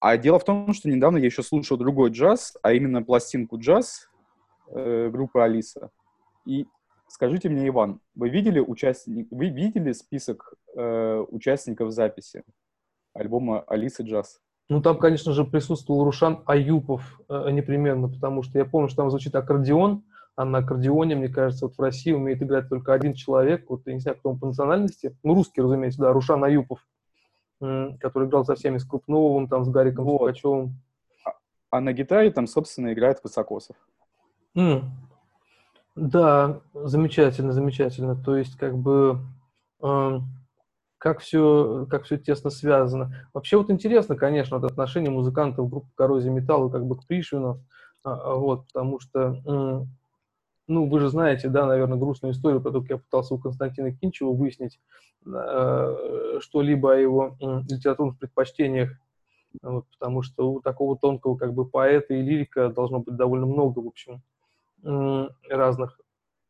а дело в том, что недавно я еще слушал другой джаз, а именно пластинку джаз э, группы Алиса. И скажите мне, Иван, вы видели участник, вы видели список э, участников записи альбома Алисы Джаз? Ну, там, конечно же, присутствовал Рушан Аюпов э, непременно, потому что я помню, что там звучит аккордеон, а на аккордеоне, мне кажется, вот в России умеет играть только один человек, вот я не знаю, кто он по национальности, ну, русский, разумеется, да, Рушан Аюпов, который играл со всеми, с Крупновым, там, с Гариком вот. Сукачевым. А, а на гитаре там, собственно, играет Высокосов. Mm. Да, замечательно, замечательно. То есть, как бы, э, как все, как все тесно связано. Вообще, вот интересно, конечно, вот отношение музыкантов группы Коррозия Металла как бы к Пришвину, а, вот, потому что, ну, вы же знаете, да, наверное, грустную историю, про то, как я пытался у Константина Кинчева выяснить э, что-либо о его э, литературных предпочтениях, вот, потому что у такого тонкого как бы поэта и лирика должно быть довольно много, в общем разных,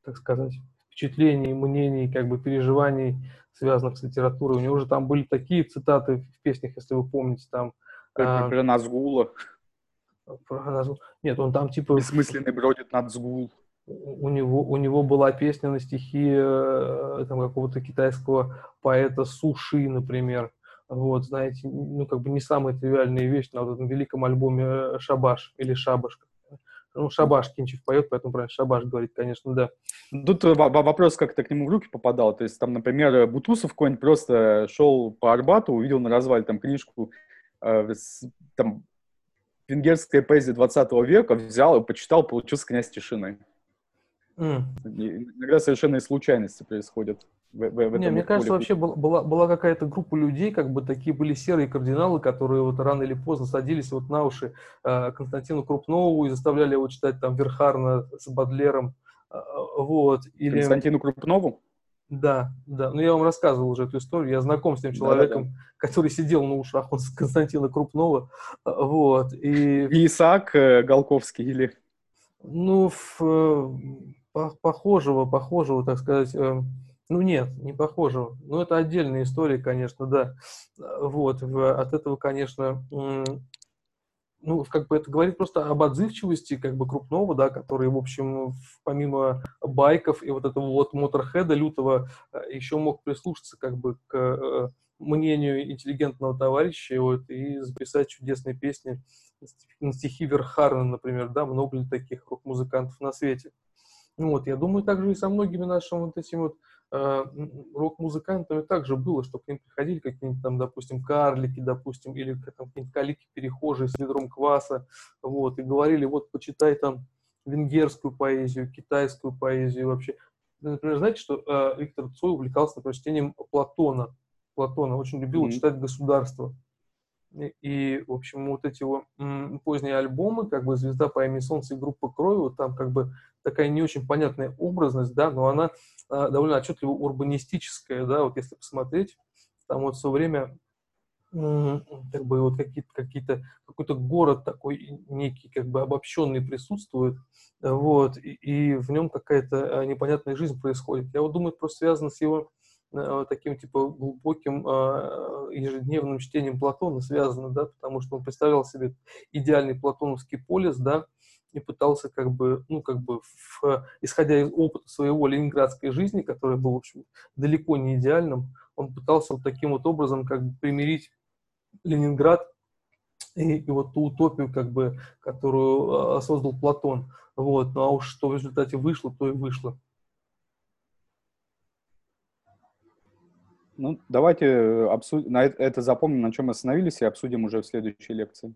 так сказать, впечатлений, мнений, как бы переживаний, связанных с литературой. У него же там были такие цитаты в песнях, если вы помните, там... Как, про Назгула. Про Назгул. Нет, он там типа... Бессмысленный бродит Назгул. У него, у него была песня на стихи э, там, какого-то китайского поэта Суши, например. Вот, знаете, ну, как бы не самая тривиальная вещь на вот этом великом альбоме э, «Шабаш» или «Шабаш». Ну, «Шабаш» Кинчев поет, поэтому правильно «Шабаш» говорит, конечно, да. Тут вопрос, как ты к нему в руки попадал. То есть, там, например, Бутусов какой-нибудь просто шел по Арбату, увидел на развале там книжку, э, там, венгерская поэзия 20 века, взял и почитал, получился князь тишины. Mm. Иногда совершенно из случайности происходят. В, в, в Не, мне кажется, вообще была, была какая-то группа людей, как бы такие были серые кардиналы, которые вот рано или поздно садились вот на уши э, Константину Крупнову и заставляли его читать там Верхарна с Бадлером. Э, вот. Или... Константину Крупнову? Да, да. Ну, я вам рассказывал уже эту историю. Я знаком с тем человеком, да, да, да. который сидел на ушах он с Константина Крупнова. Вот. И... и Исаак э, Голковский или... Ну, в, э, похожего, похожего, так сказать, э, ну нет, не похожего. Ну это отдельная история, конечно, да. Вот, в, от этого, конечно, ну, как бы это говорит просто об отзывчивости, как бы, крупного, да, который, в общем, помимо байков и вот этого вот моторхеда лютого, э, еще мог прислушаться, как бы, к мнению интеллигентного товарища вот, и записать чудесные песни на стихи Верхарна, например, да, много ли таких рок-музыкантов на свете. Вот, я думаю, также и со многими нашими вот этими вот э, рок-музыкантами также было, что к ним приходили какие-нибудь там, допустим, карлики, допустим, или какие-нибудь калики-перехожие с ведром кваса, вот, и говорили, вот, почитай там венгерскую поэзию, китайскую поэзию вообще. Например, знаете, что э, Виктор Цой увлекался, например, чтением Платона, Платона, очень любил mm-hmm. читать государство. И, и, в общем, вот эти его м, поздние альбомы, как бы «Звезда по имени Солнце» и «Группа Крови», вот там как бы такая не очень понятная образность, да, но она а, довольно отчетливо урбанистическая, да, вот если посмотреть, там вот все время как бы вот какие-то, какие-то, какой-то город такой некий, как бы обобщенный присутствует, вот, и, и в нем какая-то а, непонятная жизнь происходит. Я вот думаю, это просто связано с его Э, таким типа глубоким а, ежедневным чтением Платона связано, да, потому что он представлял себе идеальный платоновский полис, да, и пытался как бы, ну, как бы, в, исходя из опыта своего ленинградской жизни, который был, в общем, далеко не идеальным, он пытался вот таким вот образом как бы примирить Ленинград и, и вот ту утопию, как бы, которую а, создал Платон. Вот, ну а уж что в результате вышло, то и вышло. Ну, давайте э, обсудим, на это, запомним, на чем остановились, и обсудим уже в следующей лекции.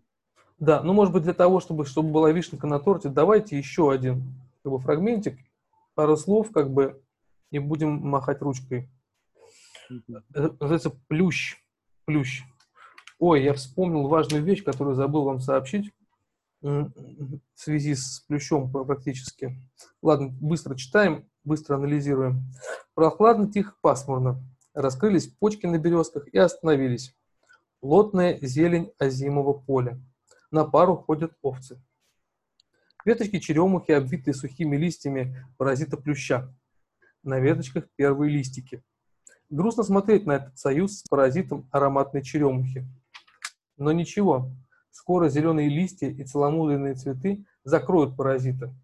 Да, ну, может быть, для того, чтобы, чтобы была вишенка на торте, давайте еще один как бы, фрагментик, пару слов, как бы, и будем махать ручкой. Это называется плющ. Плющ. Ой, я вспомнил важную вещь, которую забыл вам сообщить в связи с плющом практически. Ладно, быстро читаем, быстро анализируем. Прохладно, тихо, пасмурно. Раскрылись почки на березках и остановились. Плотная зелень озимого поля. На пару ходят овцы. Веточки черемухи, обвитые сухими листьями паразита плюща. На веточках первые листики. Грустно смотреть на этот союз с паразитом ароматной черемухи. Но ничего, скоро зеленые листья и целомудренные цветы закроют паразита.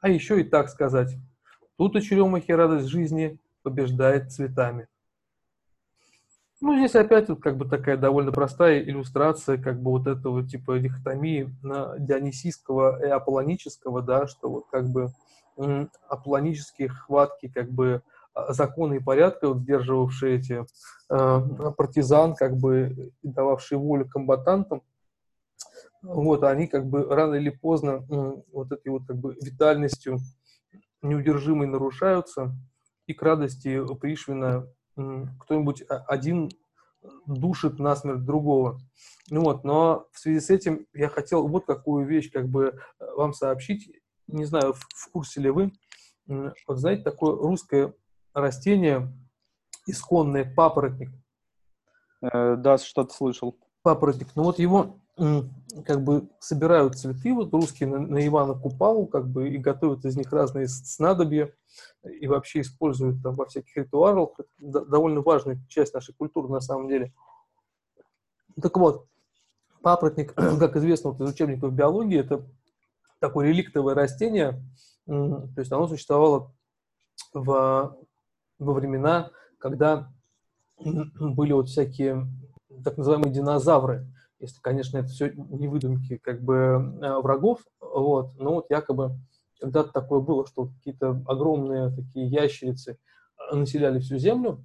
А еще и так сказать. Тут у черемухи радость жизни побеждает цветами. Ну, здесь опять вот как бы такая довольно простая иллюстрация как бы вот этого типа дихотомии дионисийского и аполлонического, да, что вот как бы аполлонические хватки как бы а, законы и порядка, вот, сдерживавшие эти э, партизан, как бы дававшие волю комбатантам, вот, они как бы рано или поздно э, вот этой вот как бы витальностью неудержимой нарушаются, и к радости Пришвина кто-нибудь один душит насмерть другого. Ну вот, но в связи с этим я хотел вот какую вещь как бы э, вам сообщить. Не знаю, в, в курсе ли вы. Вот знаете, такое русское растение, исконное, папоротник. Э, да, что-то слышал. Папоротник. Ну вот его как бы собирают цветы, вот русские на, на Ивана Купалу, как бы, и готовят из них разные снадобья, и вообще используют там во всяких ритуалах. Это довольно важная часть нашей культуры на самом деле. Так вот, папоротник, как известно вот из учебников биологии, это такое реликтовое растение, То есть оно существовало в, во времена, когда были вот всякие так называемые динозавры, если, конечно, это все не выдумки как бы э, врагов, вот, но вот якобы когда-то такое было, что какие-то огромные такие ящерицы населяли всю землю,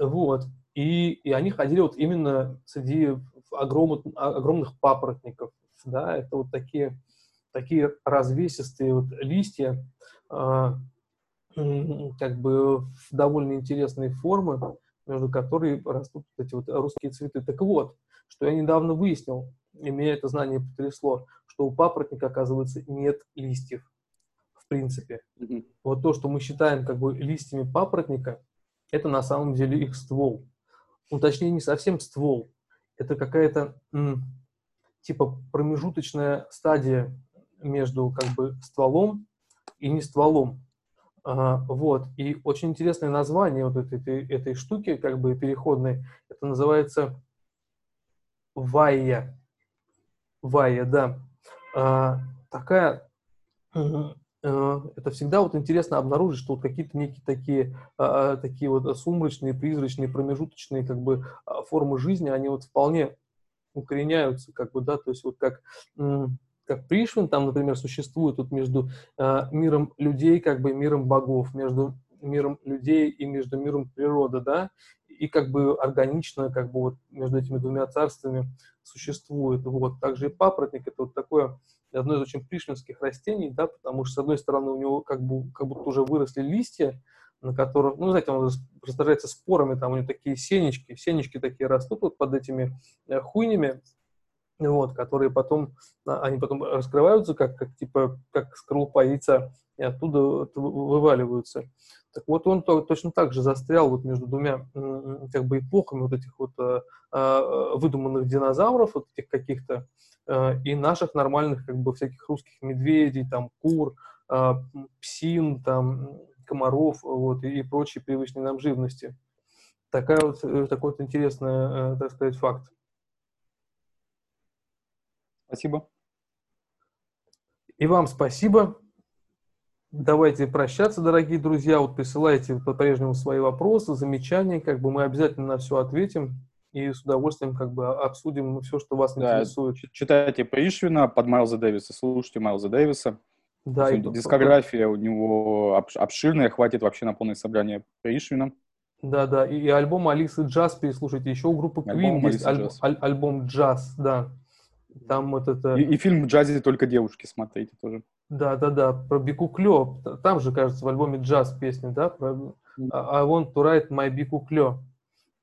вот, и, и они ходили вот именно среди огромных, огромных папоротников, да, это вот такие, такие развесистые вот листья, э, как бы довольно интересные формы, между которыми растут эти вот русские цветы. Так вот, что я недавно выяснил, и меня это знание потрясло, что у папоротника, оказывается, нет листьев, в принципе. Mm-hmm. Вот то, что мы считаем как бы листьями папоротника, это на самом деле их ствол. Ну, точнее, не совсем ствол. Это какая-то типа промежуточная стадия между как бы стволом и не стволом. А, вот. И очень интересное название вот этой, этой, этой штуки, как бы переходной, это называется Вайя. Вайя, да. А, такая, а, это всегда вот интересно обнаружить, что вот какие-то некие такие, а, такие вот сумрачные, призрачные, промежуточные как бы а, формы жизни, они вот вполне укореняются, как бы, да, то есть вот как как Пришвин, там, например, существует вот между э, миром людей, как бы миром богов, между миром людей и между миром природы, да, и как бы органично, как бы вот между этими двумя царствами существует. Вот. Также и папоротник – это вот такое одно из очень пришвинских растений, да, потому что, с одной стороны, у него как, бы, как будто уже выросли листья, на которых, ну, знаете, он раздражается спорами, там у него такие сенечки, сенечки такие растут вот под этими э, хуйнями, вот, которые потом, а, они потом раскрываются, как, как типа, как скорлупа яйца, и оттуда вываливаются. Так вот, он то, точно так же застрял вот между двумя как бы эпохами вот этих вот э, э, выдуманных динозавров, вот этих каких-то, э, и наших нормальных как бы всяких русских медведей, там, кур, псин, там, комаров, вот, и, прочей привычной нам живности. Такая вот, такой вот интересный, так сказать, факт. Спасибо. И вам спасибо. Давайте прощаться, дорогие друзья. Вот присылайте по-прежнему свои вопросы, замечания, как бы мы обязательно на все ответим и с удовольствием как бы обсудим все, что вас да, интересует. Читайте Пришвина под Майлза Дэвиса, слушайте Майлза Дэвиса. Да, и дискография у него обширная, хватит вообще на полное собрание Пришвина. Да, да, и, и альбом Алисы Джаз переслушайте. Еще у группы Queen есть аль, аль, альбом Джаз, да. Там вот это... И, и фильм в джазе только девушки смотрите тоже. Да, да, да, про Бикуклё. Там же, кажется, в альбоме джаз песня, да? Про I want to write my Бикуклё.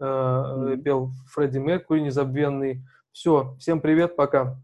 Mm-hmm. Пел Фредди Меркури незабвенный. Все, всем привет, пока.